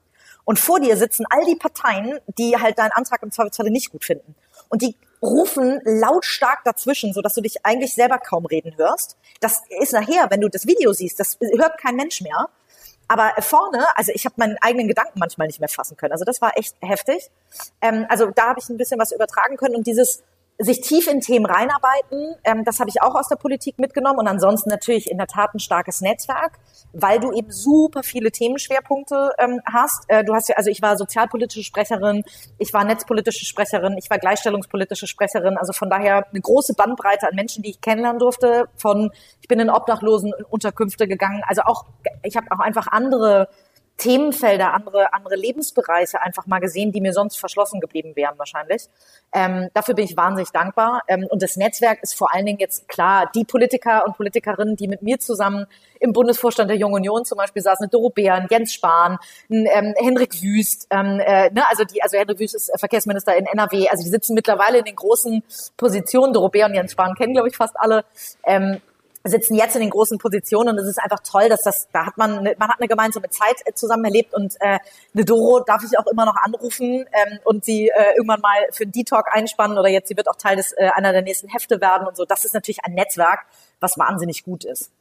Speaker 1: Und vor dir sitzen all die Parteien, die halt deinen Antrag im Zweifelsfalle nicht gut finden. Und die rufen lautstark dazwischen, so dass du dich eigentlich selber kaum reden hörst. Das ist nachher, wenn du das Video siehst, das hört kein Mensch mehr. Aber vorne, also ich habe meinen eigenen Gedanken manchmal nicht mehr fassen können. Also das war echt heftig. Ähm, also da habe ich ein bisschen was übertragen können und dieses sich tief in Themen reinarbeiten, ähm, das habe ich auch aus der Politik mitgenommen und ansonsten natürlich in der Tat ein starkes Netzwerk, weil du eben super viele Themenschwerpunkte ähm, hast. Äh, du hast ja, also ich war sozialpolitische Sprecherin, ich war netzpolitische Sprecherin, ich war gleichstellungspolitische Sprecherin, also von daher eine große Bandbreite an Menschen, die ich kennenlernen durfte. Von ich bin in Obdachlosen Unterkünfte gegangen, also auch ich habe auch einfach andere Themenfelder, andere, andere Lebensbereiche einfach mal gesehen, die mir sonst verschlossen geblieben wären wahrscheinlich. Ähm, dafür bin ich wahnsinnig dankbar. Ähm, und das Netzwerk ist vor allen Dingen jetzt klar, die Politiker und Politikerinnen, die mit mir zusammen im Bundesvorstand der Jungen Union zum Beispiel saßen, Doro Beeren, Jens Spahn, ähm, Henrik Wüst, ähm, äh, ne, also die, also Henrik Wüst ist Verkehrsminister in NRW, also die sitzen mittlerweile in den großen Positionen. Doro Beeren und Jens Spahn kennen, glaube ich, fast alle. Ähm, sitzen jetzt in den großen Positionen und es ist einfach toll, dass das, da hat man, man hat eine gemeinsame Zeit äh, zusammen erlebt und äh, eine Doro darf ich auch immer noch anrufen ähm, und sie äh, irgendwann mal für einen D-Talk einspannen oder jetzt, sie wird auch Teil des äh, einer der nächsten Hefte werden und so. Das ist natürlich ein Netzwerk, was wahnsinnig gut ist.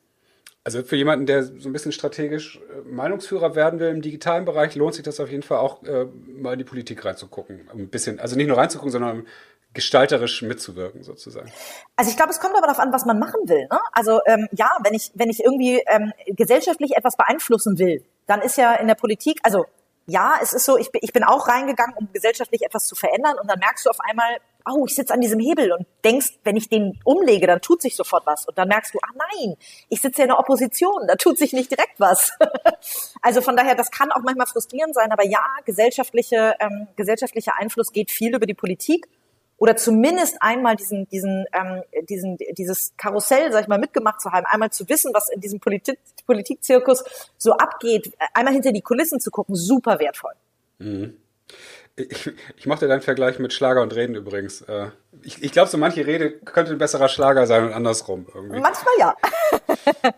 Speaker 2: Also für jemanden, der so ein bisschen strategisch äh, Meinungsführer werden will im digitalen Bereich, lohnt sich das auf jeden Fall auch, äh, mal in die Politik reinzugucken. Ein bisschen, also nicht nur reinzugucken, sondern gestalterisch mitzuwirken sozusagen?
Speaker 1: Also ich glaube, es kommt aber darauf an, was man machen will. Ne? Also ähm, ja, wenn ich wenn ich irgendwie ähm, gesellschaftlich etwas beeinflussen will, dann ist ja in der Politik, also ja, es ist so, ich bin, ich bin auch reingegangen, um gesellschaftlich etwas zu verändern und dann merkst du auf einmal, oh, ich sitze an diesem Hebel und denkst, wenn ich den umlege, dann tut sich sofort was. Und dann merkst du, ah nein, ich sitze ja in der Opposition, da tut sich nicht direkt was. also von daher, das kann auch manchmal frustrierend sein, aber ja, gesellschaftliche, ähm, gesellschaftlicher Einfluss geht viel über die Politik oder zumindest einmal diesen, diesen, ähm, diesen, dieses Karussell, sag ich mal, mitgemacht zu haben, einmal zu wissen, was in diesem Politik, Politikzirkus so abgeht, einmal hinter die Kulissen zu gucken, super wertvoll.
Speaker 2: Mhm. Ich, ich mochte deinen Vergleich mit Schlager und Reden übrigens. Äh, ich, ich glaube, so manche Rede könnte ein besserer Schlager sein und andersrum irgendwie.
Speaker 1: Manchmal ja.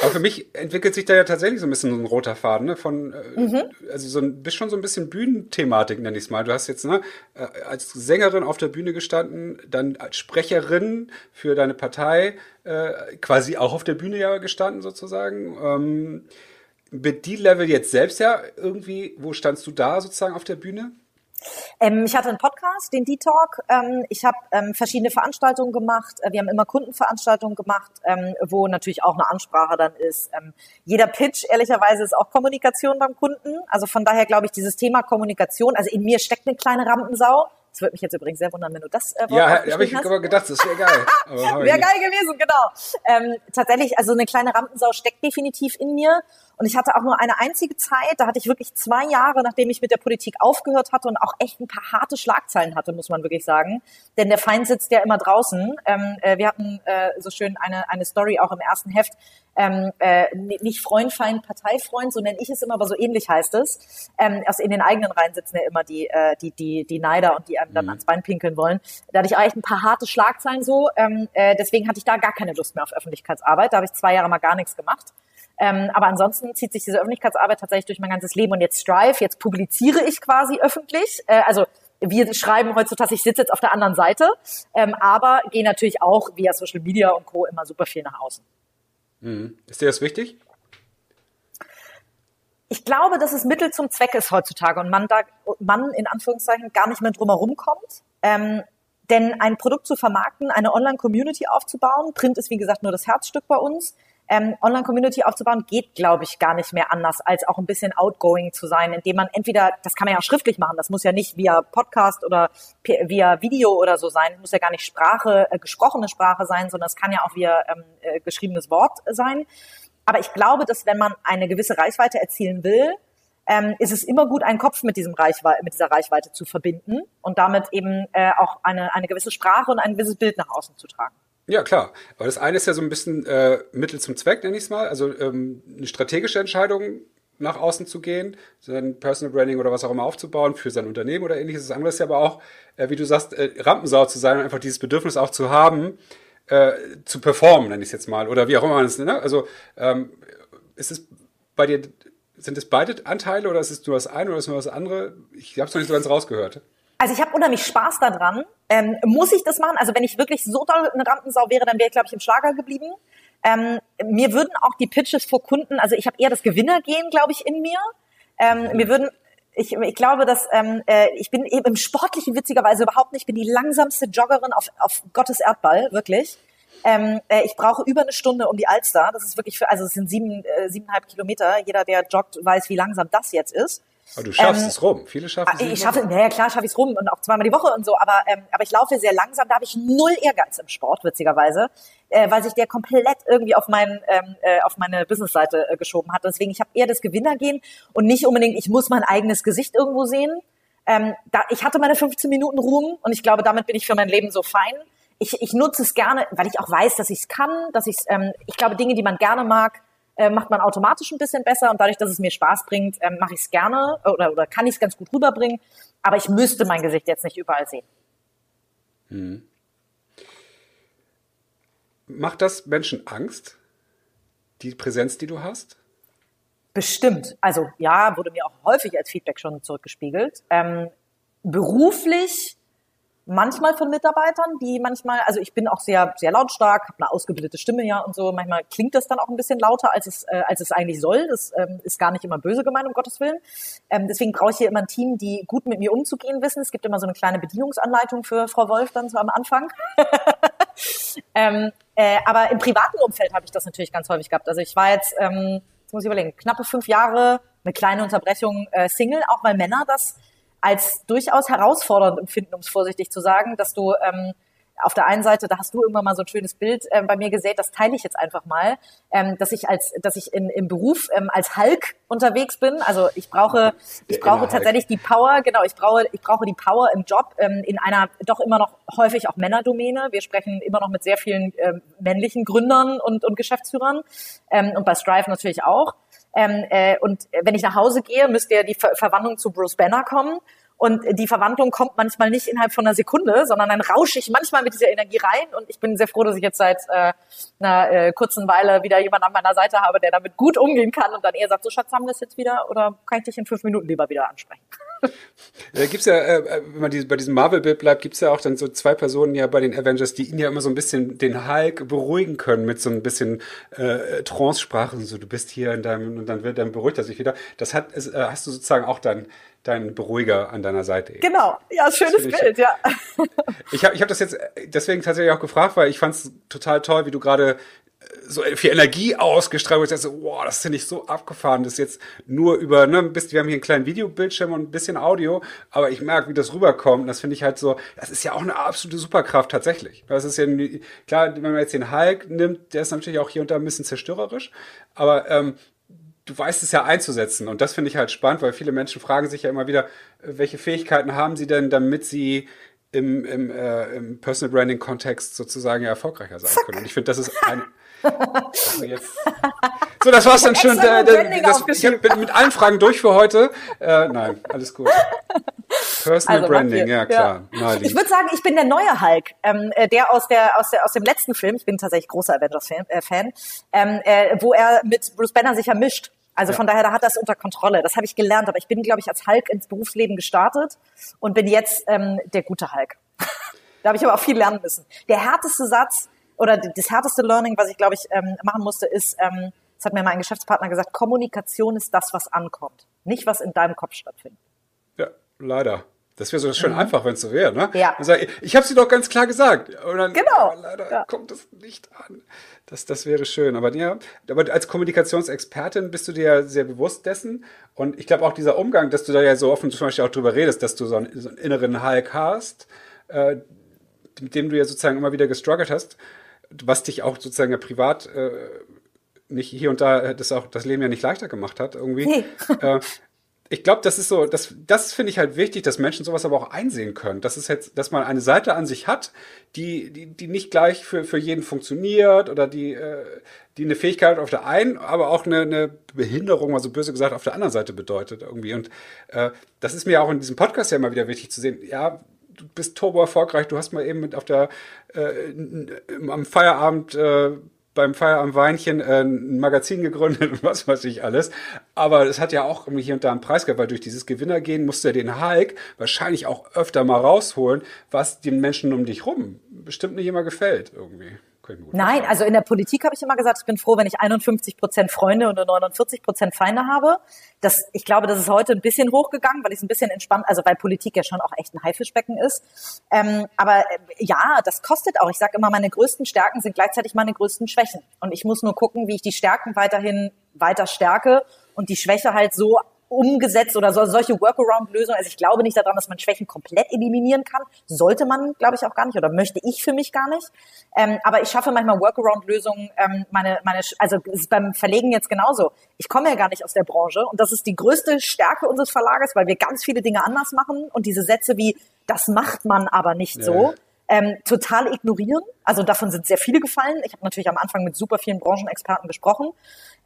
Speaker 2: Aber für mich entwickelt sich da ja tatsächlich so ein bisschen so ein roter Faden, ne? Von, äh, mhm. also so ein, bist schon so ein bisschen Bühnenthematik, nenne ich es mal. Du hast jetzt ne, äh, als Sängerin auf der Bühne gestanden, dann als Sprecherin für deine Partei äh, quasi auch auf der Bühne ja gestanden sozusagen. Ähm, mit D-Level jetzt selbst ja irgendwie, wo standst du da sozusagen auf der Bühne?
Speaker 1: Ähm, ich hatte einen Podcast, den D-Talk. Ähm, ich habe ähm, verschiedene Veranstaltungen gemacht. Äh, wir haben immer Kundenveranstaltungen gemacht, ähm, wo natürlich auch eine Ansprache dann ist. Ähm, jeder Pitch, ehrlicherweise, ist auch Kommunikation beim Kunden. Also von daher glaube ich, dieses Thema Kommunikation, also in mir steckt eine kleine Rampensau. Das würde mich jetzt übrigens sehr wundern, wenn du das
Speaker 2: äh, Wort Ja, habe ich hast. aber gedacht, das wäre geil.
Speaker 1: wäre geil gewesen, genau. Ähm, tatsächlich, also eine kleine Rampensau steckt definitiv in mir. Und ich hatte auch nur eine einzige Zeit, da hatte ich wirklich zwei Jahre, nachdem ich mit der Politik aufgehört hatte und auch echt ein paar harte Schlagzeilen hatte, muss man wirklich sagen. Denn der Feind sitzt ja immer draußen. Ähm, äh, wir hatten äh, so schön eine, eine Story auch im ersten Heft. Ähm, äh, nicht Freund, Feind, Parteifreund, so nenne ich es immer, aber so ähnlich heißt es. Ähm, also in den eigenen Reihen sitzen ja immer die, äh, die, die, die Neider und die einem dann mhm. ans Bein pinkeln wollen. Da hatte ich auch echt ein paar harte Schlagzeilen so. Ähm, äh, deswegen hatte ich da gar keine Lust mehr auf Öffentlichkeitsarbeit. Da habe ich zwei Jahre mal gar nichts gemacht. Ähm, aber ansonsten zieht sich diese Öffentlichkeitsarbeit tatsächlich durch mein ganzes Leben. Und jetzt Strive, jetzt publiziere ich quasi öffentlich. Äh, also wir schreiben heutzutage, ich sitze jetzt auf der anderen Seite, ähm, aber gehe natürlich auch via Social Media und Co. immer super viel nach außen.
Speaker 2: Mhm. Ist dir das wichtig?
Speaker 1: Ich glaube, dass es Mittel zum Zweck ist heutzutage und man da, man in Anführungszeichen gar nicht mehr drumherum kommt. Ähm, denn ein Produkt zu vermarkten, eine Online-Community aufzubauen, Print ist wie gesagt nur das Herzstück bei uns, ähm, Online-Community aufzubauen, geht, glaube ich, gar nicht mehr anders, als auch ein bisschen outgoing zu sein, indem man entweder, das kann man ja auch schriftlich machen, das muss ja nicht via Podcast oder via Video oder so sein, muss ja gar nicht Sprache, äh, gesprochene Sprache sein, sondern es kann ja auch via ähm, äh, geschriebenes Wort sein. Aber ich glaube, dass wenn man eine gewisse Reichweite erzielen will, ähm, ist es immer gut, einen Kopf mit diesem Reichweite, mit dieser Reichweite zu verbinden und damit eben äh, auch eine, eine gewisse Sprache und ein gewisses Bild nach außen zu tragen.
Speaker 2: Ja, klar. Aber das eine ist ja so ein bisschen äh, Mittel zum Zweck, nenne ich es mal. Also ähm, eine strategische Entscheidung nach außen zu gehen, sein Personal Branding oder was auch immer aufzubauen für sein Unternehmen oder ähnliches. Das andere ist ja aber auch, äh, wie du sagst, äh, Rampensau zu sein und einfach dieses Bedürfnis auch zu haben, äh, zu performen, nenne ich es jetzt mal. Oder wie auch immer man es nennt. Ne? Also ähm, ist es bei dir, sind es beide Anteile oder ist es nur das eine oder ist es nur das andere? Ich habe es noch nicht so ganz rausgehört.
Speaker 1: Also ich habe unheimlich Spaß daran. Ähm, muss ich das machen? Also wenn ich wirklich so doll eine Rampensau wäre, dann wäre ich, glaube ich, im Schlager geblieben. Ähm, mir würden auch die Pitches vor Kunden, also ich habe eher das Gewinnergehen, glaube ich, in mir. Ähm, mir würden ich, ich glaube, dass ähm, äh, ich bin eben im Sportlichen witzigerweise überhaupt nicht, ich bin die langsamste Joggerin auf, auf Gottes Erdball, wirklich. Ähm, äh, ich brauche über eine Stunde um die Alster. Das ist wirklich für, also es sind sieben, äh, siebeneinhalb Kilometer. Jeder, der joggt, weiß, wie langsam das jetzt ist.
Speaker 2: Aber du schaffst ähm, es rum. Viele schaffen es.
Speaker 1: Ah, ich schaffe, naja, klar schaffe ich es rum und auch zweimal die Woche und so, aber, ähm, aber ich laufe sehr langsam. Da habe ich null Ehrgeiz im Sport, witzigerweise, äh, weil sich der komplett irgendwie auf, mein, ähm, äh, auf meine Businessseite äh, geschoben hat. Deswegen, ich habe eher das Gewinnergehen und nicht unbedingt, ich muss mein eigenes Gesicht irgendwo sehen. Ähm, da, ich hatte meine 15 Minuten Ruhm und ich glaube, damit bin ich für mein Leben so fein. Ich, ich nutze es gerne, weil ich auch weiß, dass ich es kann, dass ich ähm, ich glaube, Dinge, die man gerne mag, äh, macht man automatisch ein bisschen besser und dadurch, dass es mir Spaß bringt, ähm, mache ich es gerne oder, oder kann ich es ganz gut rüberbringen. Aber ich müsste mein Gesicht jetzt nicht überall sehen.
Speaker 2: Hm. Macht das Menschen Angst, die Präsenz, die du hast?
Speaker 1: Bestimmt. Also ja, wurde mir auch häufig als Feedback schon zurückgespiegelt. Ähm, beruflich manchmal von Mitarbeitern, die manchmal, also ich bin auch sehr, sehr lautstark, habe eine ausgebildete Stimme ja und so. Manchmal klingt das dann auch ein bisschen lauter, als es, äh, als es eigentlich soll. Das ähm, ist gar nicht immer böse gemeint, um Gottes Willen. Ähm, deswegen brauche ich hier immer ein Team, die gut mit mir umzugehen wissen. Es gibt immer so eine kleine Bedienungsanleitung für Frau Wolf dann so am Anfang. ähm, äh, aber im privaten Umfeld habe ich das natürlich ganz häufig gehabt. Also ich war jetzt, ähm, jetzt muss ich überlegen, knappe fünf Jahre, eine kleine Unterbrechung äh, Single, auch weil Männer das als durchaus herausfordernd empfinden, um es vorsichtig zu sagen, dass du ähm, auf der einen Seite, da hast du irgendwann mal so ein schönes Bild äh, bei mir gesät, das teile ich jetzt einfach mal, ähm, dass ich als, dass ich in, im Beruf ähm, als Hulk unterwegs bin. Also ich brauche, ich brauche tatsächlich die Power, genau, ich brauche, ich brauche die Power im Job ähm, in einer doch immer noch häufig auch Männerdomäne. Wir sprechen immer noch mit sehr vielen ähm, männlichen Gründern und, und Geschäftsführern ähm, und bei Strive natürlich auch. Ähm, äh, und wenn ich nach Hause gehe, müsste ja die Ver Verwandlung zu Bruce Banner kommen. Und die Verwandlung kommt manchmal nicht innerhalb von einer Sekunde, sondern dann rausche ich manchmal mit dieser Energie rein. Und ich bin sehr froh, dass ich jetzt seit äh, einer äh, kurzen Weile wieder jemanden an meiner Seite habe, der damit gut umgehen kann und dann eher sagt, so Schatz, haben wir es jetzt wieder oder kann ich dich in fünf Minuten lieber wieder ansprechen?
Speaker 2: Da gibt's ja, äh, wenn man die, bei diesem Marvel-Bild bleibt, gibt's ja auch dann so zwei Personen ja bei den Avengers, die ihn ja immer so ein bisschen den Hulk beruhigen können mit so ein bisschen äh, Trance-Sprache. So, du bist hier in deinem, und dann wird dann beruhigt er sich wieder. Das hat, äh, hast du sozusagen auch dann deinen Beruhiger an deiner Seite.
Speaker 1: Genau, ja, schönes Bild, ja.
Speaker 2: Ich habe ich hab das jetzt deswegen tatsächlich auch gefragt, weil ich fand es total toll, wie du gerade so viel Energie ausgestrahlt, wo ich dachte, wow, das finde ich so abgefahren, das jetzt nur über, ne, bist, wir haben hier einen kleinen Videobildschirm und ein bisschen Audio, aber ich merke, wie das rüberkommt, das finde ich halt so, das ist ja auch eine absolute Superkraft tatsächlich. Das ist ja, klar, wenn man jetzt den Hulk nimmt, der ist natürlich auch hier und da ein bisschen zerstörerisch, aber ähm, du weißt es ja einzusetzen und das finde ich halt spannend, weil viele Menschen fragen sich ja immer wieder, welche Fähigkeiten haben sie denn, damit sie im, im, äh, im Personal Branding Kontext sozusagen ja erfolgreicher sein können. Und ich finde, das ist ein, also jetzt. So, das war's dann schon. Äh, das, ich bin mit allen Fragen durch für heute. Äh, nein, alles gut. Personal also, Branding, ja klar.
Speaker 1: Ja. Ich würde sagen, ich bin der neue Hulk, ähm, äh, der aus der aus der aus dem letzten Film. Ich bin tatsächlich großer Avengers-Fan, äh, Fan, ähm, äh, wo er mit Bruce Banner sich ja mischt. Also ja. von daher, da hat das unter Kontrolle. Das habe ich gelernt. Aber ich bin, glaube ich, als Hulk ins Berufsleben gestartet und bin jetzt ähm, der gute Hulk. da habe ich aber auch viel lernen müssen. Der härteste Satz, oder das härteste Learning, was ich, glaube ich, ähm, machen musste, ist, ähm, das hat mir mein Geschäftspartner gesagt, Kommunikation ist das, was ankommt, nicht was in deinem Kopf stattfindet.
Speaker 2: Ja, leider. Das wäre so schön mhm. einfach, wenn es so wäre, ne?
Speaker 1: Ja.
Speaker 2: Sag, ich ich habe sie doch ganz klar gesagt. Und dann,
Speaker 1: genau.
Speaker 2: leider ja. kommt es nicht an. Das, das wäre schön. Aber ja, aber als Kommunikationsexpertin bist du dir ja sehr bewusst dessen. Und ich glaube auch dieser Umgang, dass du da ja so offen zum Beispiel auch drüber redest, dass du so einen, so einen inneren Hulk hast, äh, mit dem du ja sozusagen immer wieder gestruggelt hast, was dich auch sozusagen ja privat äh, nicht hier und da das auch das Leben ja nicht leichter gemacht hat irgendwie. Nee. äh, ich glaube, das ist so, das, das finde ich halt wichtig, dass Menschen sowas aber auch einsehen können. Das ist jetzt, dass man eine Seite an sich hat, die, die, die nicht gleich für, für jeden funktioniert oder die, äh, die eine Fähigkeit auf der einen, aber auch eine, eine Behinderung, also böse gesagt, auf der anderen Seite bedeutet irgendwie. Und äh, das ist mir auch in diesem Podcast ja immer wieder wichtig zu sehen. Ja, du bist turbo erfolgreich, du hast mal eben mit auf der äh, am Feierabend äh, beim Feierabendweinchen äh, ein Magazin gegründet und was weiß ich alles. Aber es hat ja auch hier und da einen Preis gehabt, weil durch dieses Gewinnergehen musst du ja den Hulk wahrscheinlich auch öfter mal rausholen, was den Menschen um dich rum bestimmt nicht immer gefällt irgendwie.
Speaker 1: Nein, also in der Politik habe ich immer gesagt, ich bin froh, wenn ich 51 Prozent Freunde und 49 Prozent Feinde habe. Das, ich glaube, das ist heute ein bisschen hochgegangen, weil ich es ein bisschen entspannt, also weil Politik ja schon auch echt ein Haifischbecken ist. Ähm, aber äh, ja, das kostet auch. Ich sage immer, meine größten Stärken sind gleichzeitig meine größten Schwächen. Und ich muss nur gucken, wie ich die Stärken weiterhin weiter stärke und die Schwäche halt so umgesetzt oder so, solche Workaround-Lösungen. Also ich glaube nicht daran, dass man Schwächen komplett eliminieren kann. Sollte man, glaube ich, auch gar nicht oder möchte ich für mich gar nicht. Ähm, aber ich schaffe manchmal Workaround-Lösungen. Ähm, meine, meine, also es ist beim Verlegen jetzt genauso. Ich komme ja gar nicht aus der Branche und das ist die größte Stärke unseres Verlages, weil wir ganz viele Dinge anders machen und diese Sätze wie das macht man aber nicht ja. so ähm, total ignorieren. Also davon sind sehr viele gefallen. Ich habe natürlich am Anfang mit super vielen Branchenexperten gesprochen.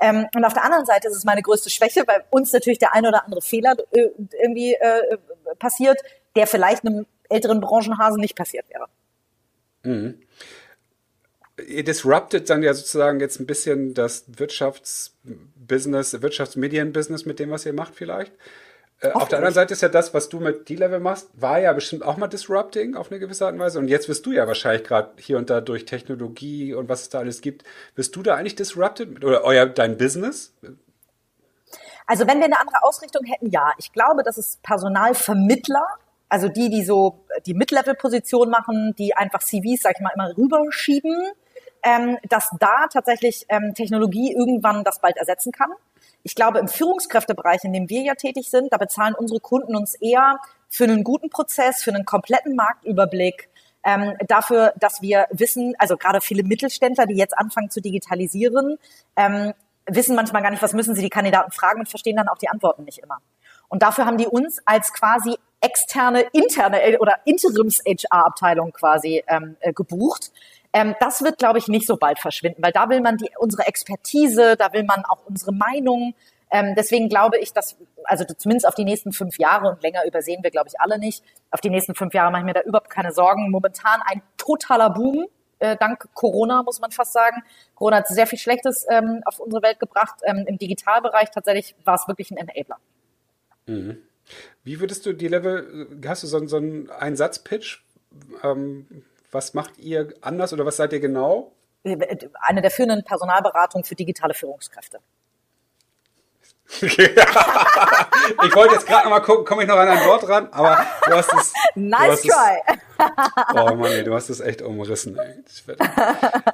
Speaker 1: Ähm, und auf der anderen Seite ist es meine größte Schwäche, weil uns natürlich der ein oder andere Fehler äh, irgendwie äh, passiert, der vielleicht einem älteren Branchenhasen nicht passiert wäre.
Speaker 2: Mhm. Ihr disruptet dann ja sozusagen jetzt ein bisschen das Wirtschaftsbusiness, Wirtschaftsmedienbusiness mit dem, was ihr macht vielleicht. Äh, auf der anderen Seite ist ja das, was du mit D-Level machst, war ja bestimmt auch mal disrupting auf eine gewisse Art und Weise. Und jetzt wirst du ja wahrscheinlich gerade hier und da durch Technologie und was es da alles gibt, bist du da eigentlich disrupted oder euer dein Business?
Speaker 1: Also wenn wir eine andere Ausrichtung hätten, ja. Ich glaube, dass es Personalvermittler, also die, die so die Mid-Level-Position machen, die einfach CVs, sag ich mal, immer rüberschieben, ähm, dass da tatsächlich ähm, Technologie irgendwann das bald ersetzen kann. Ich glaube, im Führungskräftebereich, in dem wir ja tätig sind, da bezahlen unsere Kunden uns eher für einen guten Prozess, für einen kompletten Marktüberblick, ähm, dafür, dass wir wissen, also gerade viele Mittelständler, die jetzt anfangen zu digitalisieren, ähm, wissen manchmal gar nicht, was müssen sie die Kandidaten fragen und verstehen dann auch die Antworten nicht immer. Und dafür haben die uns als quasi externe, interne oder Interims-HR-Abteilung quasi ähm, äh, gebucht, ähm, das wird, glaube ich, nicht so bald verschwinden, weil da will man die, unsere Expertise, da will man auch unsere Meinung. Ähm, deswegen glaube ich, dass, also zumindest auf die nächsten fünf Jahre und länger übersehen wir, glaube ich, alle nicht. Auf die nächsten fünf Jahre mache ich mir da überhaupt keine Sorgen. Momentan ein totaler Boom äh, dank Corona, muss man fast sagen. Corona hat sehr viel Schlechtes ähm, auf unsere Welt gebracht. Ähm, Im Digitalbereich tatsächlich war es wirklich ein Enabler.
Speaker 2: Mhm. Wie würdest du die Level, hast du so, so einen Einsatzpitch? Ähm, was macht ihr anders oder was seid ihr genau?
Speaker 1: Eine der führenden Personalberatungen für digitale Führungskräfte.
Speaker 2: ich wollte jetzt gerade noch mal gucken, komme ich noch an ein Wort ran, aber du hast es.
Speaker 1: Nice
Speaker 2: hast
Speaker 1: try.
Speaker 2: Es, oh Mann, ey, du hast es echt umrissen. Ey.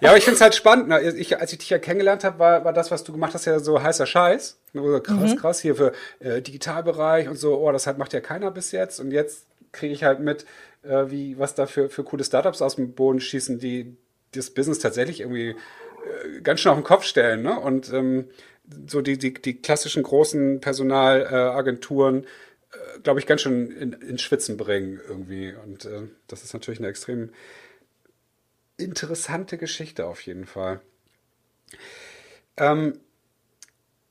Speaker 2: Ja, aber ich finde es halt spannend. Ne? Ich, als ich dich ja kennengelernt habe, war, war das, was du gemacht hast, ja so heißer Scheiß. So krass, mhm. krass, hier für äh, Digitalbereich und so. Oh, das halt macht ja keiner bis jetzt. Und jetzt kriege ich halt mit, äh, wie was da für, für coole Startups aus dem Boden schießen, die das Business tatsächlich irgendwie äh, ganz schön auf den Kopf stellen. Ne? Und ähm, so die, die, die klassischen großen Personalagenturen, äh, glaube ich, ganz schön in, in Schwitzen bringen irgendwie. Und äh, das ist natürlich eine extrem interessante Geschichte auf jeden Fall. Ähm,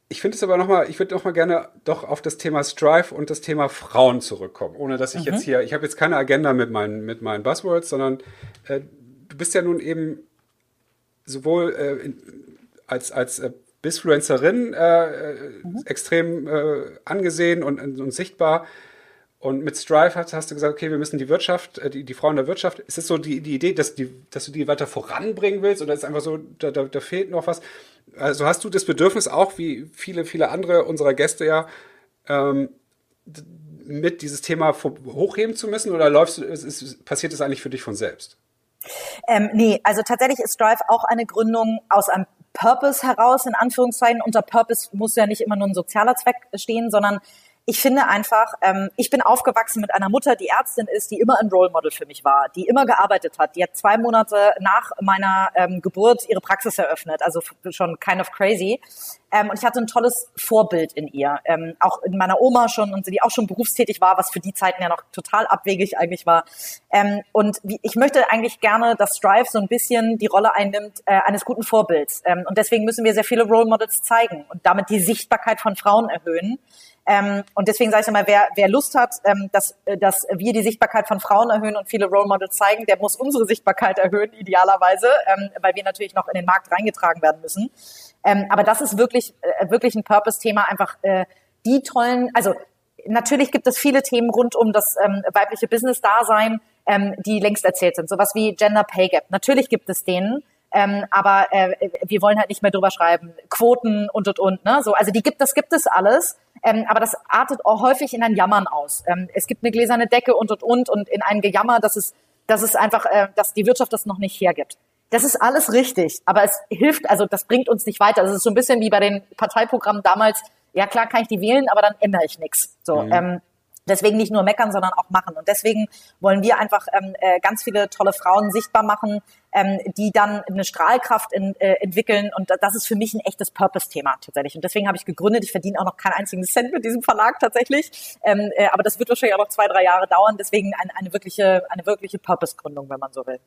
Speaker 2: ich finde es aber nochmal, ich würde nochmal gerne doch auf das Thema Strive und das Thema Frauen zurückkommen, ohne dass ich mhm. jetzt hier, ich habe jetzt keine Agenda mit meinen, mit meinen Buzzwords, sondern äh, du bist ja nun eben sowohl äh, in, als, als äh, Bisfluencerin äh, mhm. extrem äh, angesehen und, und, sichtbar. Und mit Strive hast, hast, du gesagt, okay, wir müssen die Wirtschaft, äh, die, die Frauen der Wirtschaft, ist es so die, die Idee, dass, die, dass du die weiter voranbringen willst oder ist einfach so, da, da, da fehlt noch was? Also hast du das Bedürfnis auch, wie viele, viele andere unserer Gäste ja, ähm, mit dieses Thema hochheben zu müssen oder läufst du, ist, ist, passiert das eigentlich für dich von selbst?
Speaker 1: Ähm, nee, also tatsächlich ist Strive auch eine Gründung aus einem Purpose heraus, in Anführungszeichen. Unter Purpose muss ja nicht immer nur ein sozialer Zweck stehen, sondern ich finde einfach, ähm, ich bin aufgewachsen mit einer Mutter, die Ärztin ist, die immer ein Role Model für mich war, die immer gearbeitet hat. Die hat zwei Monate nach meiner ähm, Geburt ihre Praxis eröffnet, also schon kind of crazy. Ähm, und ich hatte ein tolles Vorbild in ihr. Ähm, auch in meiner Oma schon und die auch schon berufstätig war, was für die Zeiten ja noch total abwegig eigentlich war. Ähm, und wie, ich möchte eigentlich gerne, dass Strive so ein bisschen die Rolle einnimmt äh, eines guten Vorbilds. Ähm, und deswegen müssen wir sehr viele Role Models zeigen und damit die Sichtbarkeit von Frauen erhöhen. Ähm, und deswegen sage ich immer, wer, wer Lust hat, ähm, dass, äh, dass wir die Sichtbarkeit von Frauen erhöhen und viele Role Models zeigen, der muss unsere Sichtbarkeit erhöhen, idealerweise, ähm, weil wir natürlich noch in den Markt reingetragen werden müssen. Ähm, aber das ist wirklich, äh, wirklich ein Purpose-Thema, einfach äh, die tollen, also natürlich gibt es viele Themen rund um das ähm, weibliche Business-Dasein, ähm, die längst erzählt sind. Sowas wie Gender Pay Gap. Natürlich gibt es denen. Ähm, aber äh, wir wollen halt nicht mehr drüber schreiben. Quoten und und und. Ne? So, also die gibt, das gibt es alles. Ähm, aber das artet auch häufig in ein Jammern aus. Ähm, es gibt eine gläserne Decke und und und und in ein Gejammer, dass es, dass es einfach, äh, dass die Wirtschaft das noch nicht hergibt. Das ist alles richtig, aber es hilft, also das bringt uns nicht weiter. Das ist so ein bisschen wie bei den Parteiprogrammen damals. Ja klar kann ich die wählen, aber dann ändere ich nichts. So, mhm. ähm, Deswegen nicht nur meckern, sondern auch machen. Und deswegen wollen wir einfach ähm, äh, ganz viele tolle Frauen sichtbar machen, ähm, die dann eine Strahlkraft in, äh, entwickeln. Und das ist für mich ein echtes Purpose-Thema tatsächlich. Und deswegen habe ich gegründet. Ich verdiene auch noch keinen einzigen Cent mit diesem Verlag tatsächlich. Ähm, äh, aber das wird wahrscheinlich auch noch zwei, drei Jahre dauern. Deswegen ein, eine wirkliche, eine wirkliche Purpose-Gründung, wenn man so will.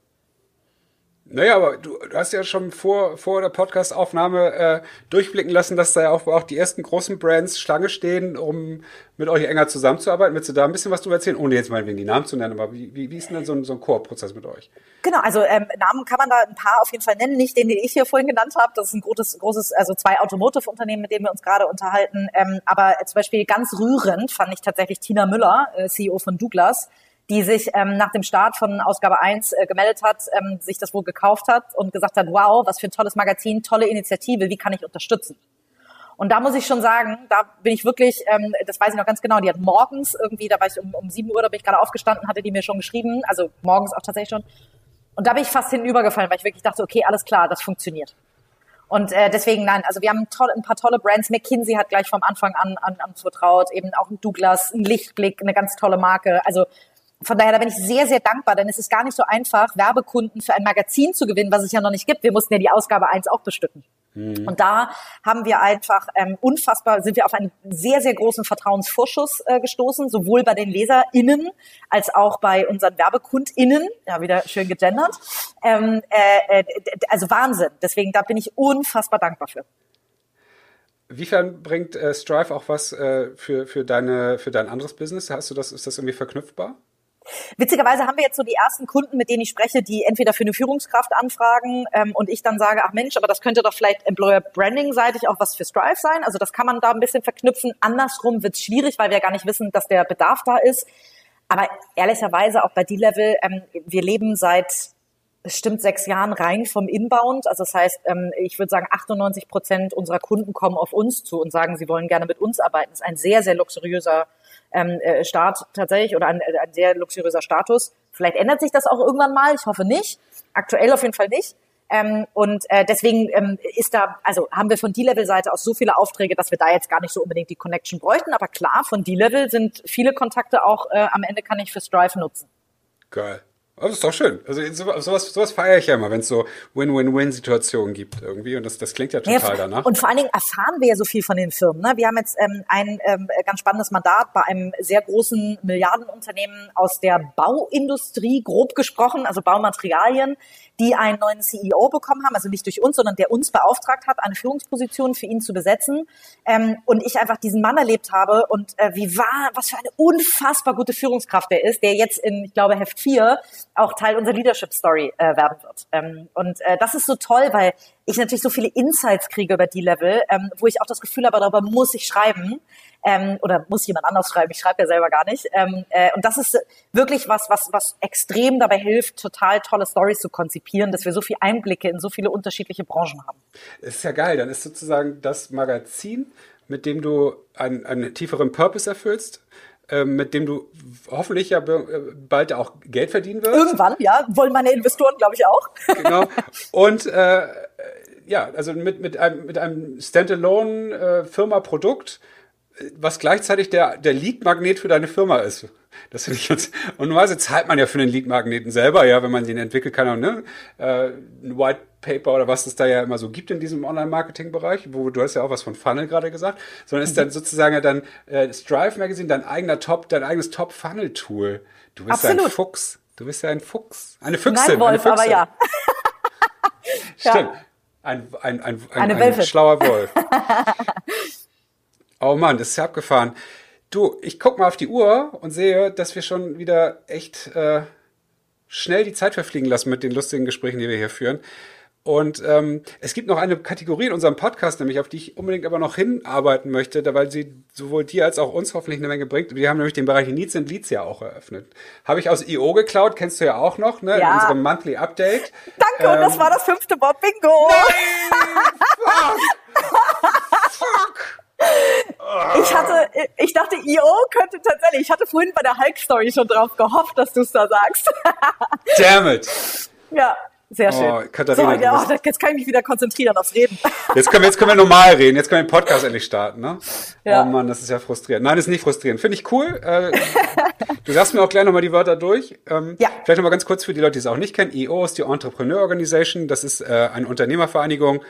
Speaker 2: Naja, aber du, du hast ja schon vor, vor der Podcast-Aufnahme äh, durchblicken lassen, dass da ja auch, auch die ersten großen Brands Schlange stehen, um mit euch enger zusammenzuarbeiten. Willst du da ein bisschen was drüber erzählen, ohne jetzt mal wegen die Namen zu nennen, aber wie, wie, wie ist denn dann so ein, so ein Koop-Prozess mit euch?
Speaker 1: Genau, also ähm, Namen kann man da ein paar auf jeden Fall nennen, nicht den, den ich hier vorhin genannt habe. Das ist ein großes, großes, also zwei Automotive-Unternehmen, mit denen wir uns gerade unterhalten. Ähm, aber zum Beispiel ganz rührend fand ich tatsächlich Tina Müller, äh, CEO von Douglas die sich ähm, nach dem Start von Ausgabe 1 äh, gemeldet hat, ähm, sich das wohl gekauft hat und gesagt hat, wow, was für ein tolles Magazin, tolle Initiative, wie kann ich unterstützen? Und da muss ich schon sagen, da bin ich wirklich, ähm, das weiß ich noch ganz genau, die hat morgens irgendwie, da war ich um, um 7 Uhr, da bin ich gerade aufgestanden, hatte die mir schon geschrieben, also morgens auch tatsächlich schon. Und da bin ich fast hinübergefallen, weil ich wirklich dachte, okay, alles klar, das funktioniert. Und äh, deswegen, nein, also wir haben toll, ein paar tolle Brands. McKinsey hat gleich vom Anfang an, an, an vertraut, eben auch ein Douglas, ein Lichtblick, eine ganz tolle Marke. Also von daher, da bin ich sehr, sehr dankbar, denn es ist gar nicht so einfach, Werbekunden für ein Magazin zu gewinnen, was es ja noch nicht gibt. Wir mussten ja die Ausgabe 1 auch bestücken. Mhm. Und da haben wir einfach ähm, unfassbar, sind wir auf einen sehr, sehr großen Vertrauensvorschuss äh, gestoßen, sowohl bei den LeserInnen als auch bei unseren WerbekundInnen, ja, wieder schön gegendert. Ähm, äh, äh, also Wahnsinn. Deswegen, da bin ich unfassbar dankbar für.
Speaker 2: Wiefern bringt äh, Strive auch was äh, für, für, deine, für dein anderes Business? Hast du das, ist das irgendwie verknüpfbar?
Speaker 1: Witzigerweise haben wir jetzt so die ersten Kunden, mit denen ich spreche, die entweder für eine Führungskraft anfragen ähm, und ich dann sage, ach Mensch, aber das könnte doch vielleicht Employer Branding seitig auch was für Strive sein. Also das kann man da ein bisschen verknüpfen. Andersrum wird es schwierig, weil wir gar nicht wissen, dass der Bedarf da ist. Aber ehrlicherweise auch bei D-Level, ähm, wir leben seit bestimmt sechs Jahren rein vom Inbound. Also das heißt, ähm, ich würde sagen, 98 Prozent unserer Kunden kommen auf uns zu und sagen, sie wollen gerne mit uns arbeiten. Das ist ein sehr, sehr luxuriöser ähm, äh, Start tatsächlich oder ein, ein sehr luxuriöser Status. Vielleicht ändert sich das auch irgendwann mal, ich hoffe nicht. Aktuell auf jeden Fall nicht. Ähm, und äh, deswegen ähm, ist da, also haben wir von D-Level-Seite aus so viele Aufträge, dass wir da jetzt gar nicht so unbedingt die Connection bräuchten. Aber klar, von D-Level sind viele Kontakte auch äh, am Ende kann ich für Strive nutzen.
Speaker 2: Geil. Aber das ist doch schön. Also sowas, sowas feiere ich ja immer, wenn es so Win-Win-Win-Situationen gibt irgendwie. Und das, das klingt ja total ja, danach.
Speaker 1: Und vor allen Dingen erfahren wir ja so viel von den Firmen. Ne? Wir haben jetzt ähm, ein ähm, ganz spannendes Mandat bei einem sehr großen Milliardenunternehmen aus der Bauindustrie, grob gesprochen, also Baumaterialien, die einen neuen CEO bekommen haben, also nicht durch uns, sondern der uns beauftragt hat, eine Führungsposition für ihn zu besetzen. Ähm, und ich einfach diesen Mann erlebt habe und äh, wie war, was für eine unfassbar gute Führungskraft er ist, der jetzt in, ich glaube, Heft 4 auch Teil unserer Leadership Story äh, werden wird. Ähm, und äh, das ist so toll, weil ich natürlich so viele Insights kriege über die Level, ähm, wo ich auch das Gefühl habe, darüber muss ich schreiben ähm, oder muss jemand anders schreiben. Ich schreibe ja selber gar nicht. Ähm, äh, und das ist wirklich was, was, was extrem dabei hilft, total tolle Stories zu konzipieren, dass wir so viele Einblicke in so viele unterschiedliche Branchen haben.
Speaker 2: Das ist ja geil. Dann ist sozusagen das Magazin, mit dem du einen, einen tieferen Purpose erfüllst, ähm, mit dem du hoffentlich ja äh, bald auch Geld verdienen wirst.
Speaker 1: Irgendwann, ja, wollen meine Investoren, glaube ich, auch.
Speaker 2: Genau. Und äh, ja, also mit, mit einem, mit einem Standalone-Firma-Produkt, äh, was gleichzeitig der, der Lead-Magnet für deine Firma ist. Das finde ich jetzt. Und normalerweise zahlt man ja für den Lead-Magneten selber, ja, wenn man den entwickeln kann. Und, ne, äh, ein White Paper oder was es da ja immer so gibt in diesem Online-Marketing-Bereich, wo du hast ja auch was von Funnel gerade gesagt, sondern ist dann mhm. sozusagen ja dann äh, Strive Magazine dein eigener Top, dein eigenes Top-Funnel-Tool. Du bist ja ein Fuchs. Du bist ja ein Fuchs. Eine Füchsin.
Speaker 1: Nein, Wolf,
Speaker 2: eine
Speaker 1: aber ja.
Speaker 2: Stimmt. Ja. Ein, ein, ein, ein, ein schlauer Wolf. oh Mann, das ist ja abgefahren. Du, ich guck mal auf die Uhr und sehe, dass wir schon wieder echt äh, schnell die Zeit verfliegen lassen mit den lustigen Gesprächen, die wir hier führen. Und ähm, es gibt noch eine Kategorie in unserem Podcast, nämlich auf die ich unbedingt aber noch hinarbeiten möchte, da weil sie sowohl dir als auch uns hoffentlich eine Menge bringt. Wir haben nämlich den Bereich Needs and Leads ja auch eröffnet. Habe ich aus IO geklaut, kennst du ja auch noch, ne? Ja. In unserem Monthly Update.
Speaker 1: Danke, ähm, und das ähm, war das fünfte Bob Bingo.
Speaker 2: Nein, fuck. fuck.
Speaker 1: Ich hatte, ich dachte, IO könnte tatsächlich, ich hatte vorhin bei der Hulk-Story schon drauf gehofft, dass du es da sagst.
Speaker 2: Damn it.
Speaker 1: Ja, sehr schön. Oh,
Speaker 2: Katharina,
Speaker 1: so, ja, jetzt kann ich mich wieder konzentrieren aufs Reden.
Speaker 2: Jetzt können wir, jetzt können wir normal reden. Jetzt können wir den Podcast endlich starten, ne? Ja. Oh Mann, das ist ja frustrierend. Nein, das ist nicht frustrierend. Finde ich cool. Äh, du sagst mir auch gleich nochmal die Wörter durch. Ähm, ja. Vielleicht nochmal ganz kurz für die Leute, die es auch nicht kennen. EO ist die Entrepreneur Organization. Das ist äh, eine Unternehmervereinigung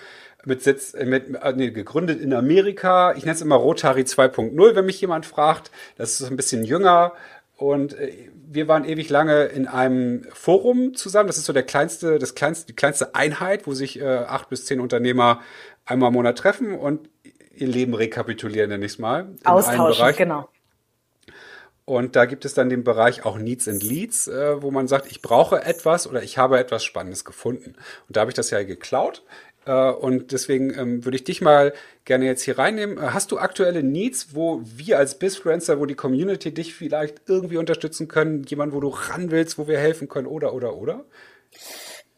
Speaker 2: mit Sitz, äh, mit, äh, nee, gegründet in Amerika. Ich nenne es immer Rotary 2.0, wenn mich jemand fragt. Das ist ein bisschen jünger. Und äh, wir waren ewig lange in einem Forum zusammen. Das ist so der kleinste, das kleinste, die kleinste Einheit, wo sich äh, acht bis zehn Unternehmer einmal im Monat treffen und ihr Leben rekapitulieren, nenne ich es mal.
Speaker 1: Austauschen, genau.
Speaker 2: Und da gibt es dann den Bereich auch Needs and Leads, äh, wo man sagt, ich brauche etwas oder ich habe etwas Spannendes gefunden. Und da habe ich das ja geklaut und deswegen ähm, würde ich dich mal gerne jetzt hier reinnehmen. Äh, hast du aktuelle Needs, wo wir als Bizfluencer, wo die Community dich vielleicht irgendwie unterstützen können? Jemand, wo du ran willst, wo wir helfen können oder, oder, oder?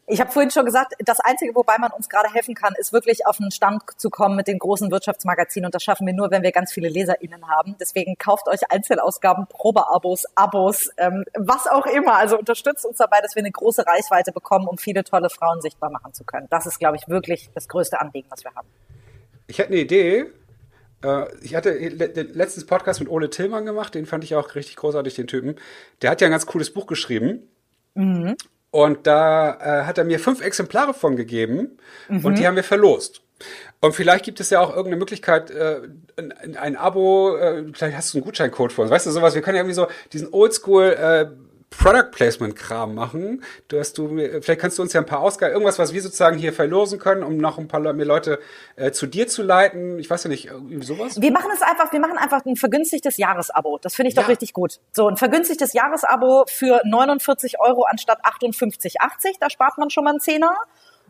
Speaker 1: Ich habe vorhin schon gesagt, das Einzige, wobei man uns gerade helfen kann, ist wirklich auf einen Stand zu kommen mit den großen Wirtschaftsmagazinen. Und das schaffen wir nur, wenn wir ganz viele LeserInnen haben. Deswegen kauft euch Einzelausgaben, Probeabos, Abos, ähm, was auch immer. Also unterstützt uns dabei, dass wir eine große Reichweite bekommen, um viele tolle Frauen sichtbar machen zu können. Das ist, glaube ich, wirklich das größte Anliegen, was wir haben.
Speaker 2: Ich hätte eine Idee. Äh, ich hatte letztens Podcast mit Ole Tillmann gemacht, den fand ich auch richtig großartig, den Typen. Der hat ja ein ganz cooles Buch geschrieben. Mhm. Und da äh, hat er mir fünf Exemplare von gegeben mhm. und die haben wir verlost. Und vielleicht gibt es ja auch irgendeine Möglichkeit, äh, ein, ein Abo, äh, vielleicht hast du einen Gutscheincode für uns, weißt du, sowas. Wir können ja irgendwie so diesen Oldschool äh, Product Placement Kram machen. Du hast du, vielleicht kannst du uns ja ein paar Ausgaben, irgendwas, was wir sozusagen hier verlosen können, um noch ein paar mehr Leute äh, zu dir zu leiten. Ich weiß ja nicht, irgendwie sowas.
Speaker 1: Wir machen es einfach, wir machen einfach ein vergünstigtes Jahresabo. Das finde ich doch ja. richtig gut. So, ein vergünstigtes Jahresabo für 49 Euro anstatt 58,80. Da spart man schon mal einen Zehner.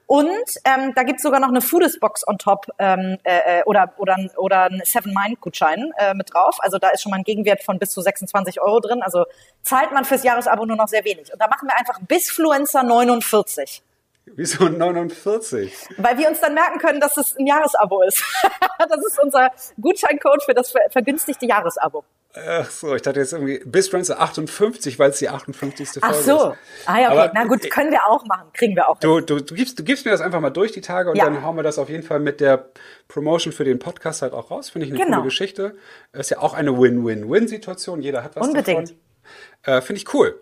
Speaker 1: Und ähm, da gibt's sogar noch eine Foodist-Box on top ähm, äh, äh oder, oder, oder ein Seven-Mind-Gutschein äh, mit drauf. Also da ist schon mal ein Gegenwert von bis zu 26 Euro drin. Also zahlt man fürs Jahresabo nur noch sehr wenig. Und da machen wir einfach Bisfluencer 49.
Speaker 2: Wieso 49?
Speaker 1: Weil wir uns dann merken können, dass es ein Jahresabo ist. das ist unser Gutscheincode für das vergünstigte Jahresabo.
Speaker 2: Ach so, ich dachte jetzt irgendwie bis Friends 58, weil es die 58. Folge
Speaker 1: Ach so. ist. Ah ja, okay. Aber, Na gut, können wir auch machen, kriegen wir auch.
Speaker 2: Du, du, du, gibst, du gibst mir das einfach mal durch die Tage und ja. dann hauen wir das auf jeden Fall mit der Promotion für den Podcast halt auch raus. Finde ich eine genau. coole Geschichte. Ist ja auch eine Win-Win-Win-Situation. Jeder hat was
Speaker 1: Unbedingt.
Speaker 2: davon. Äh, Finde ich cool.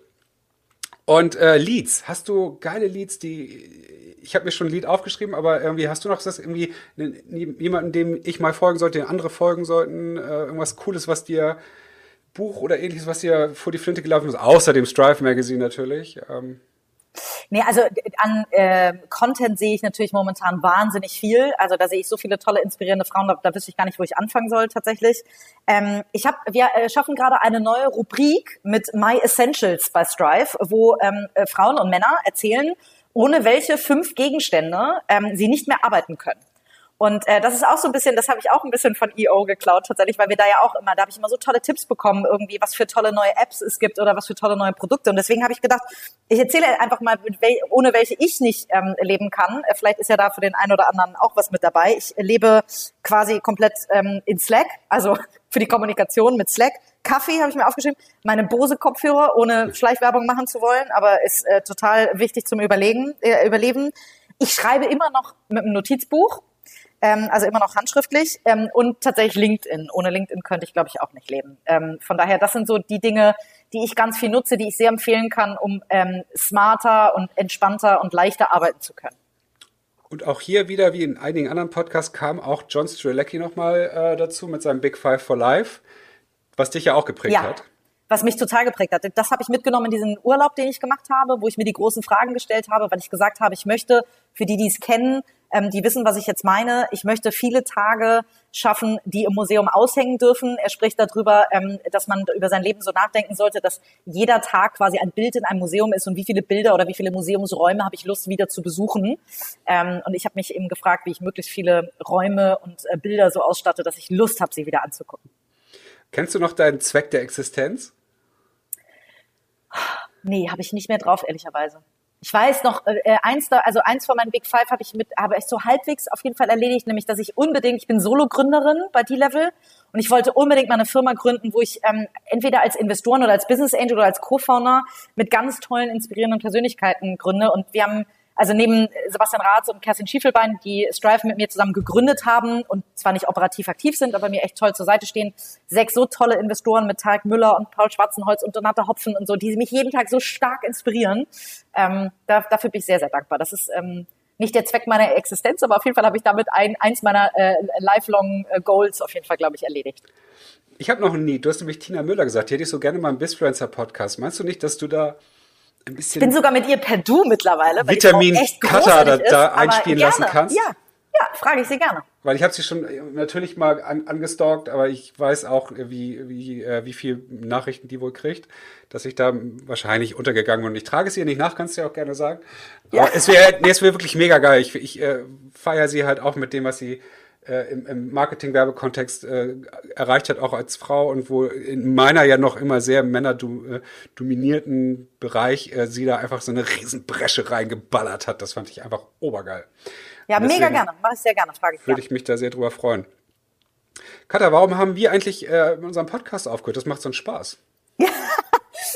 Speaker 2: Und äh, Leads, hast du geile Leads, die ich habe mir schon ein Lied aufgeschrieben, aber irgendwie hast du noch das irgendwie jemanden, dem ich mal folgen sollte, den andere folgen sollten, äh, irgendwas Cooles, was dir Buch oder ähnliches, was dir vor die Flinte gelaufen ist, außer dem Strive Magazine natürlich? Ähm.
Speaker 1: Nee, also an äh, Content sehe ich natürlich momentan wahnsinnig viel. Also da sehe ich so viele tolle, inspirierende Frauen, da, da wüsste ich gar nicht, wo ich anfangen soll tatsächlich. Ähm, ich hab, wir äh, schaffen gerade eine neue Rubrik mit My Essentials bei Strive, wo ähm, äh, Frauen und Männer erzählen, ohne welche fünf Gegenstände ähm, sie nicht mehr arbeiten können. Und äh, das ist auch so ein bisschen, das habe ich auch ein bisschen von EO geklaut tatsächlich, weil wir da ja auch immer, da habe ich immer so tolle Tipps bekommen, irgendwie, was für tolle neue Apps es gibt oder was für tolle neue Produkte. Und deswegen habe ich gedacht, ich erzähle einfach mal, ohne welche ich nicht ähm, leben kann. Äh, vielleicht ist ja da für den einen oder anderen auch was mit dabei. Ich lebe quasi komplett ähm, in Slack, also für die Kommunikation mit Slack. Kaffee habe ich mir aufgeschrieben, meine Bose-Kopfhörer, ohne Schleichwerbung machen zu wollen, aber ist äh, total wichtig zum Überlegen, äh, Überleben. Ich schreibe immer noch mit einem Notizbuch ähm, also immer noch handschriftlich ähm, und tatsächlich LinkedIn. Ohne LinkedIn könnte ich, glaube ich, auch nicht leben. Ähm, von daher, das sind so die Dinge, die ich ganz viel nutze, die ich sehr empfehlen kann, um ähm, smarter und entspannter und leichter arbeiten zu können.
Speaker 2: Und auch hier wieder, wie in einigen anderen Podcasts, kam auch John Strelecki nochmal äh, dazu mit seinem Big Five for Life, was dich ja auch geprägt ja. hat
Speaker 1: was mich total geprägt hat. Das habe ich mitgenommen in diesen Urlaub, den ich gemacht habe, wo ich mir die großen Fragen gestellt habe, weil ich gesagt habe, ich möchte für die, die es kennen, ähm, die wissen, was ich jetzt meine. Ich möchte viele Tage schaffen, die im Museum aushängen dürfen. Er spricht darüber, ähm, dass man über sein Leben so nachdenken sollte, dass jeder Tag quasi ein Bild in einem Museum ist und wie viele Bilder oder wie viele Museumsräume habe ich Lust wieder zu besuchen. Ähm, und ich habe mich eben gefragt, wie ich möglichst viele Räume und äh, Bilder so ausstatte, dass ich Lust habe, sie wieder anzugucken.
Speaker 2: Kennst du noch deinen Zweck der Existenz?
Speaker 1: Nee, habe ich nicht mehr drauf, ehrlicherweise. Ich weiß noch, äh, äh, eins also eins von meinen Big Five habe ich mit, habe ich so halbwegs auf jeden Fall erledigt, nämlich, dass ich unbedingt, ich bin Solo-Gründerin bei D-Level und ich wollte unbedingt mal eine Firma gründen, wo ich ähm, entweder als Investoren oder als Business Angel oder als Co-Founder mit ganz tollen, inspirierenden Persönlichkeiten gründe. Und wir haben also neben Sebastian Rath und Kerstin Schiefelbein, die Strive mit mir zusammen gegründet haben und zwar nicht operativ aktiv sind, aber mir echt toll zur Seite stehen, sechs so tolle Investoren mit Tarek Müller und Paul Schwarzenholz und Donata Hopfen und so, die mich jeden Tag so stark inspirieren. Ähm, da, dafür bin ich sehr, sehr dankbar. Das ist ähm, nicht der Zweck meiner Existenz, aber auf jeden Fall habe ich damit ein, eins meiner äh, lifelong äh, Goals auf jeden Fall, glaube ich, erledigt.
Speaker 2: Ich habe noch nie, du hast nämlich Tina Müller gesagt, die hätte ich so gerne mal im Bisfluencer Podcast. Meinst du nicht, dass du da
Speaker 1: ein bisschen. Ich bin sogar mit ihr per Du mittlerweile,
Speaker 2: weil Vitamin Cutter da, da einspielen gerne. lassen kannst.
Speaker 1: Ja, ja, frage ich sie gerne.
Speaker 2: Weil ich habe sie schon äh, natürlich mal an, angestalkt, aber ich weiß auch, äh, wie, wie, äh, wie viel Nachrichten die wohl kriegt, dass ich da wahrscheinlich untergegangen bin. Ich trage es ihr nicht nach, kannst du ja auch gerne sagen. Ja. Aber es wäre nee, es wär wirklich mega geil. Ich, ich äh, feiere sie halt auch mit dem, was sie äh, im, im Marketing-Werbekontext äh, erreicht hat, auch als Frau und wo in meiner ja noch immer sehr männerdominierten äh, Bereich äh, sie da einfach so eine Riesenbresche reingeballert hat. Das fand ich einfach obergeil.
Speaker 1: Ja, mega gerne. Mach ich sehr gerne, frage ich.
Speaker 2: Würde ich mich da sehr drüber freuen. Katha, warum haben wir eigentlich äh, in unserem Podcast aufgehört? Das macht so einen Spaß.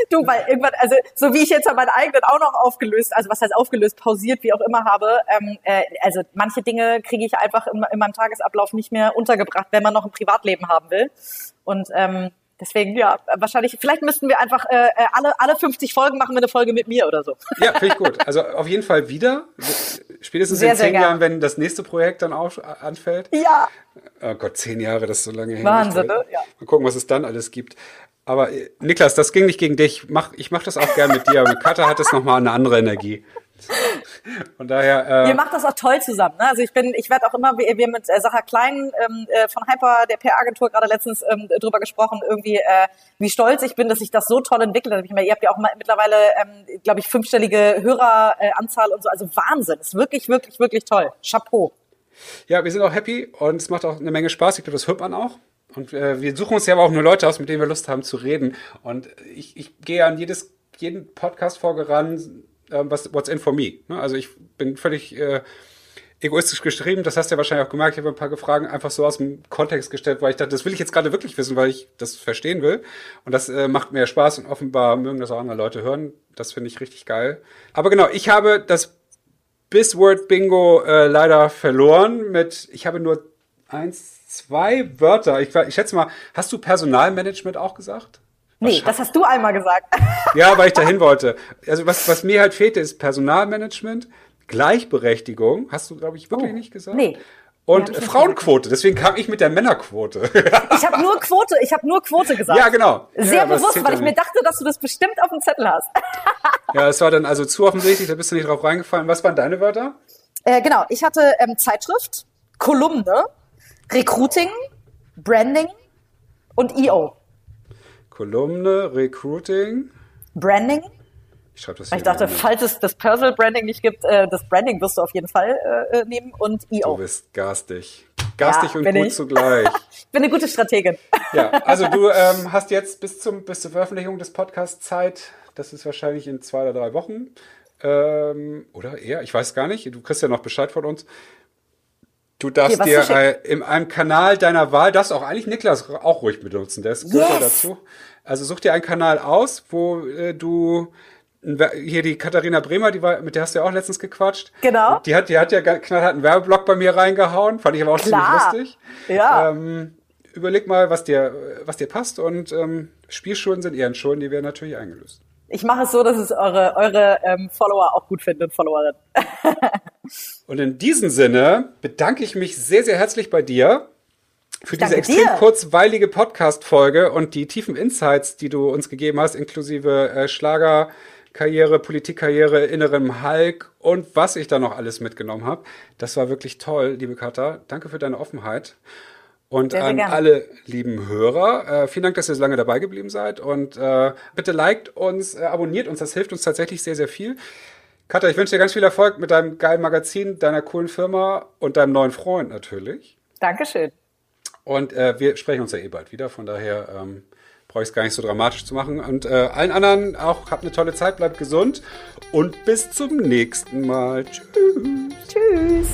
Speaker 1: du, weil irgendwann, also so wie ich jetzt meinen eigenen auch noch aufgelöst, also was heißt aufgelöst, pausiert, wie auch immer habe, ähm, äh, also manche Dinge kriege ich einfach in, in meinem Tagesablauf nicht mehr untergebracht, wenn man noch ein Privatleben haben will. Und ähm, Deswegen, ja, wahrscheinlich, vielleicht müssten wir einfach äh, äh alle, alle 50 Folgen machen wir eine Folge mit mir oder so.
Speaker 2: Ja, finde ich gut. Also auf jeden Fall wieder. Spätestens sehr, in zehn Jahren, wenn das nächste Projekt dann auf, anfällt.
Speaker 1: Ja.
Speaker 2: Oh Gott, zehn Jahre, das ist so lange her.
Speaker 1: Wahnsinn, ne?
Speaker 2: Ja. Mal gucken, was es dann alles gibt. Aber äh, Niklas, das ging nicht gegen dich. Mach, ich mache das auch gern mit dir. Mit Katha hat es nochmal eine andere Energie. Von daher.
Speaker 1: Äh, Ihr macht das auch toll zusammen. Ne? Also ich bin, ich werde auch immer, wir, wir mit äh, Sacha Klein ähm, äh, von Hyper, der PR-Agentur, gerade letztens ähm, drüber gesprochen, irgendwie, äh, wie stolz ich bin, dass sich das so toll entwickelt hat. Ich meine, ihr habt ja auch mal, mittlerweile, ähm, glaube ich, fünfstellige Höreranzahl und so. Also Wahnsinn. Ist wirklich, wirklich, wirklich toll. Chapeau.
Speaker 2: Ja, wir sind auch happy und es macht auch eine Menge Spaß. Ich glaube, das hört man auch. Und äh, wir suchen uns ja aber auch nur Leute aus, mit denen wir Lust haben zu reden. Und ich, ich gehe an jedes, jeden Podcast-Folge ran, äh, was, what's in for me. Ne? Also ich bin völlig äh, egoistisch geschrieben. Das hast du ja wahrscheinlich auch gemerkt. Ich habe ein paar Fragen einfach so aus dem Kontext gestellt, weil ich dachte, das will ich jetzt gerade wirklich wissen, weil ich das verstehen will. Und das äh, macht mir Spaß und offenbar mögen das auch andere Leute hören. Das finde ich richtig geil. Aber genau, ich habe das Bisword Bingo äh, leider verloren mit, ich habe nur eins, zwei Wörter. Ich, ich schätze mal, hast du Personalmanagement auch gesagt?
Speaker 1: Nee, das hast du einmal gesagt.
Speaker 2: Ja, weil ich dahin wollte. Also was, was mir halt fehlte, ist Personalmanagement, Gleichberechtigung, hast du, glaube ich, wirklich oh, nicht gesagt? Nee. Und ja, Frauenquote, deswegen kam ich mit der Männerquote.
Speaker 1: ich habe nur Quote, ich habe nur Quote gesagt.
Speaker 2: Ja, genau.
Speaker 1: Sehr
Speaker 2: ja,
Speaker 1: bewusst, weil ich mir dachte, dass du das bestimmt auf dem Zettel hast.
Speaker 2: ja, es war dann also zu offensichtlich, da bist du nicht drauf reingefallen. Was waren deine Wörter?
Speaker 1: Äh, genau, ich hatte ähm, Zeitschrift, Kolumne, Recruiting, Branding und EO.
Speaker 2: Kolumne, Recruiting.
Speaker 1: Branding.
Speaker 2: Ich schreibe das
Speaker 1: hier Ich dachte, falls es das Personal Branding nicht gibt, äh, das Branding wirst du auf jeden Fall äh, äh nehmen und EO.
Speaker 2: Du bist garstig. Garstig ja, und gut ich. zugleich.
Speaker 1: ich bin eine gute Strategin.
Speaker 2: ja, also du ähm, hast jetzt bis, zum, bis zur Veröffentlichung des Podcasts Zeit. Das ist wahrscheinlich in zwei oder drei Wochen. Ähm, oder eher, ich weiß gar nicht. Du kriegst ja noch Bescheid von uns. Du darfst okay, dir äh, in einem Kanal deiner Wahl, darfst auch eigentlich Niklas auch ruhig benutzen, der ist yes. dazu. Also such dir einen Kanal aus, wo äh, du hier die Katharina Bremer, die war, mit der hast du ja auch letztens gequatscht.
Speaker 1: Genau.
Speaker 2: Die hat, die hat ja knallhart einen Werbeblock bei mir reingehauen, fand ich aber auch Klar. ziemlich lustig.
Speaker 1: Ja.
Speaker 2: Ähm, überleg mal, was dir, was dir passt und ähm, Spielschulden sind Ehrenschulden, die werden natürlich eingelöst.
Speaker 1: Ich mache es so, dass es eure, eure ähm, Follower auch gut finden, Followerinnen.
Speaker 2: Und in diesem Sinne bedanke ich mich sehr, sehr herzlich bei dir für diese extrem dir. kurzweilige Podcast-Folge und die tiefen Insights, die du uns gegeben hast, inklusive äh, Schlagerkarriere, Politikkarriere, innerem Hulk und was ich da noch alles mitgenommen habe. Das war wirklich toll, liebe Katha. Danke für deine Offenheit. Und sehr, an sehr alle lieben Hörer, äh, vielen Dank, dass ihr so lange dabei geblieben seid. Und äh, bitte liked uns, äh, abonniert uns, das hilft uns tatsächlich sehr, sehr viel. Katja, ich wünsche dir ganz viel Erfolg mit deinem geilen Magazin, deiner coolen Firma und deinem neuen Freund natürlich.
Speaker 1: Dankeschön.
Speaker 2: Und äh, wir sprechen uns ja eh bald wieder, von daher ähm, brauche ich es gar nicht so dramatisch zu machen. Und äh, allen anderen auch, habt eine tolle Zeit, bleibt gesund und bis zum nächsten Mal. Tschüss.
Speaker 1: Tschüss.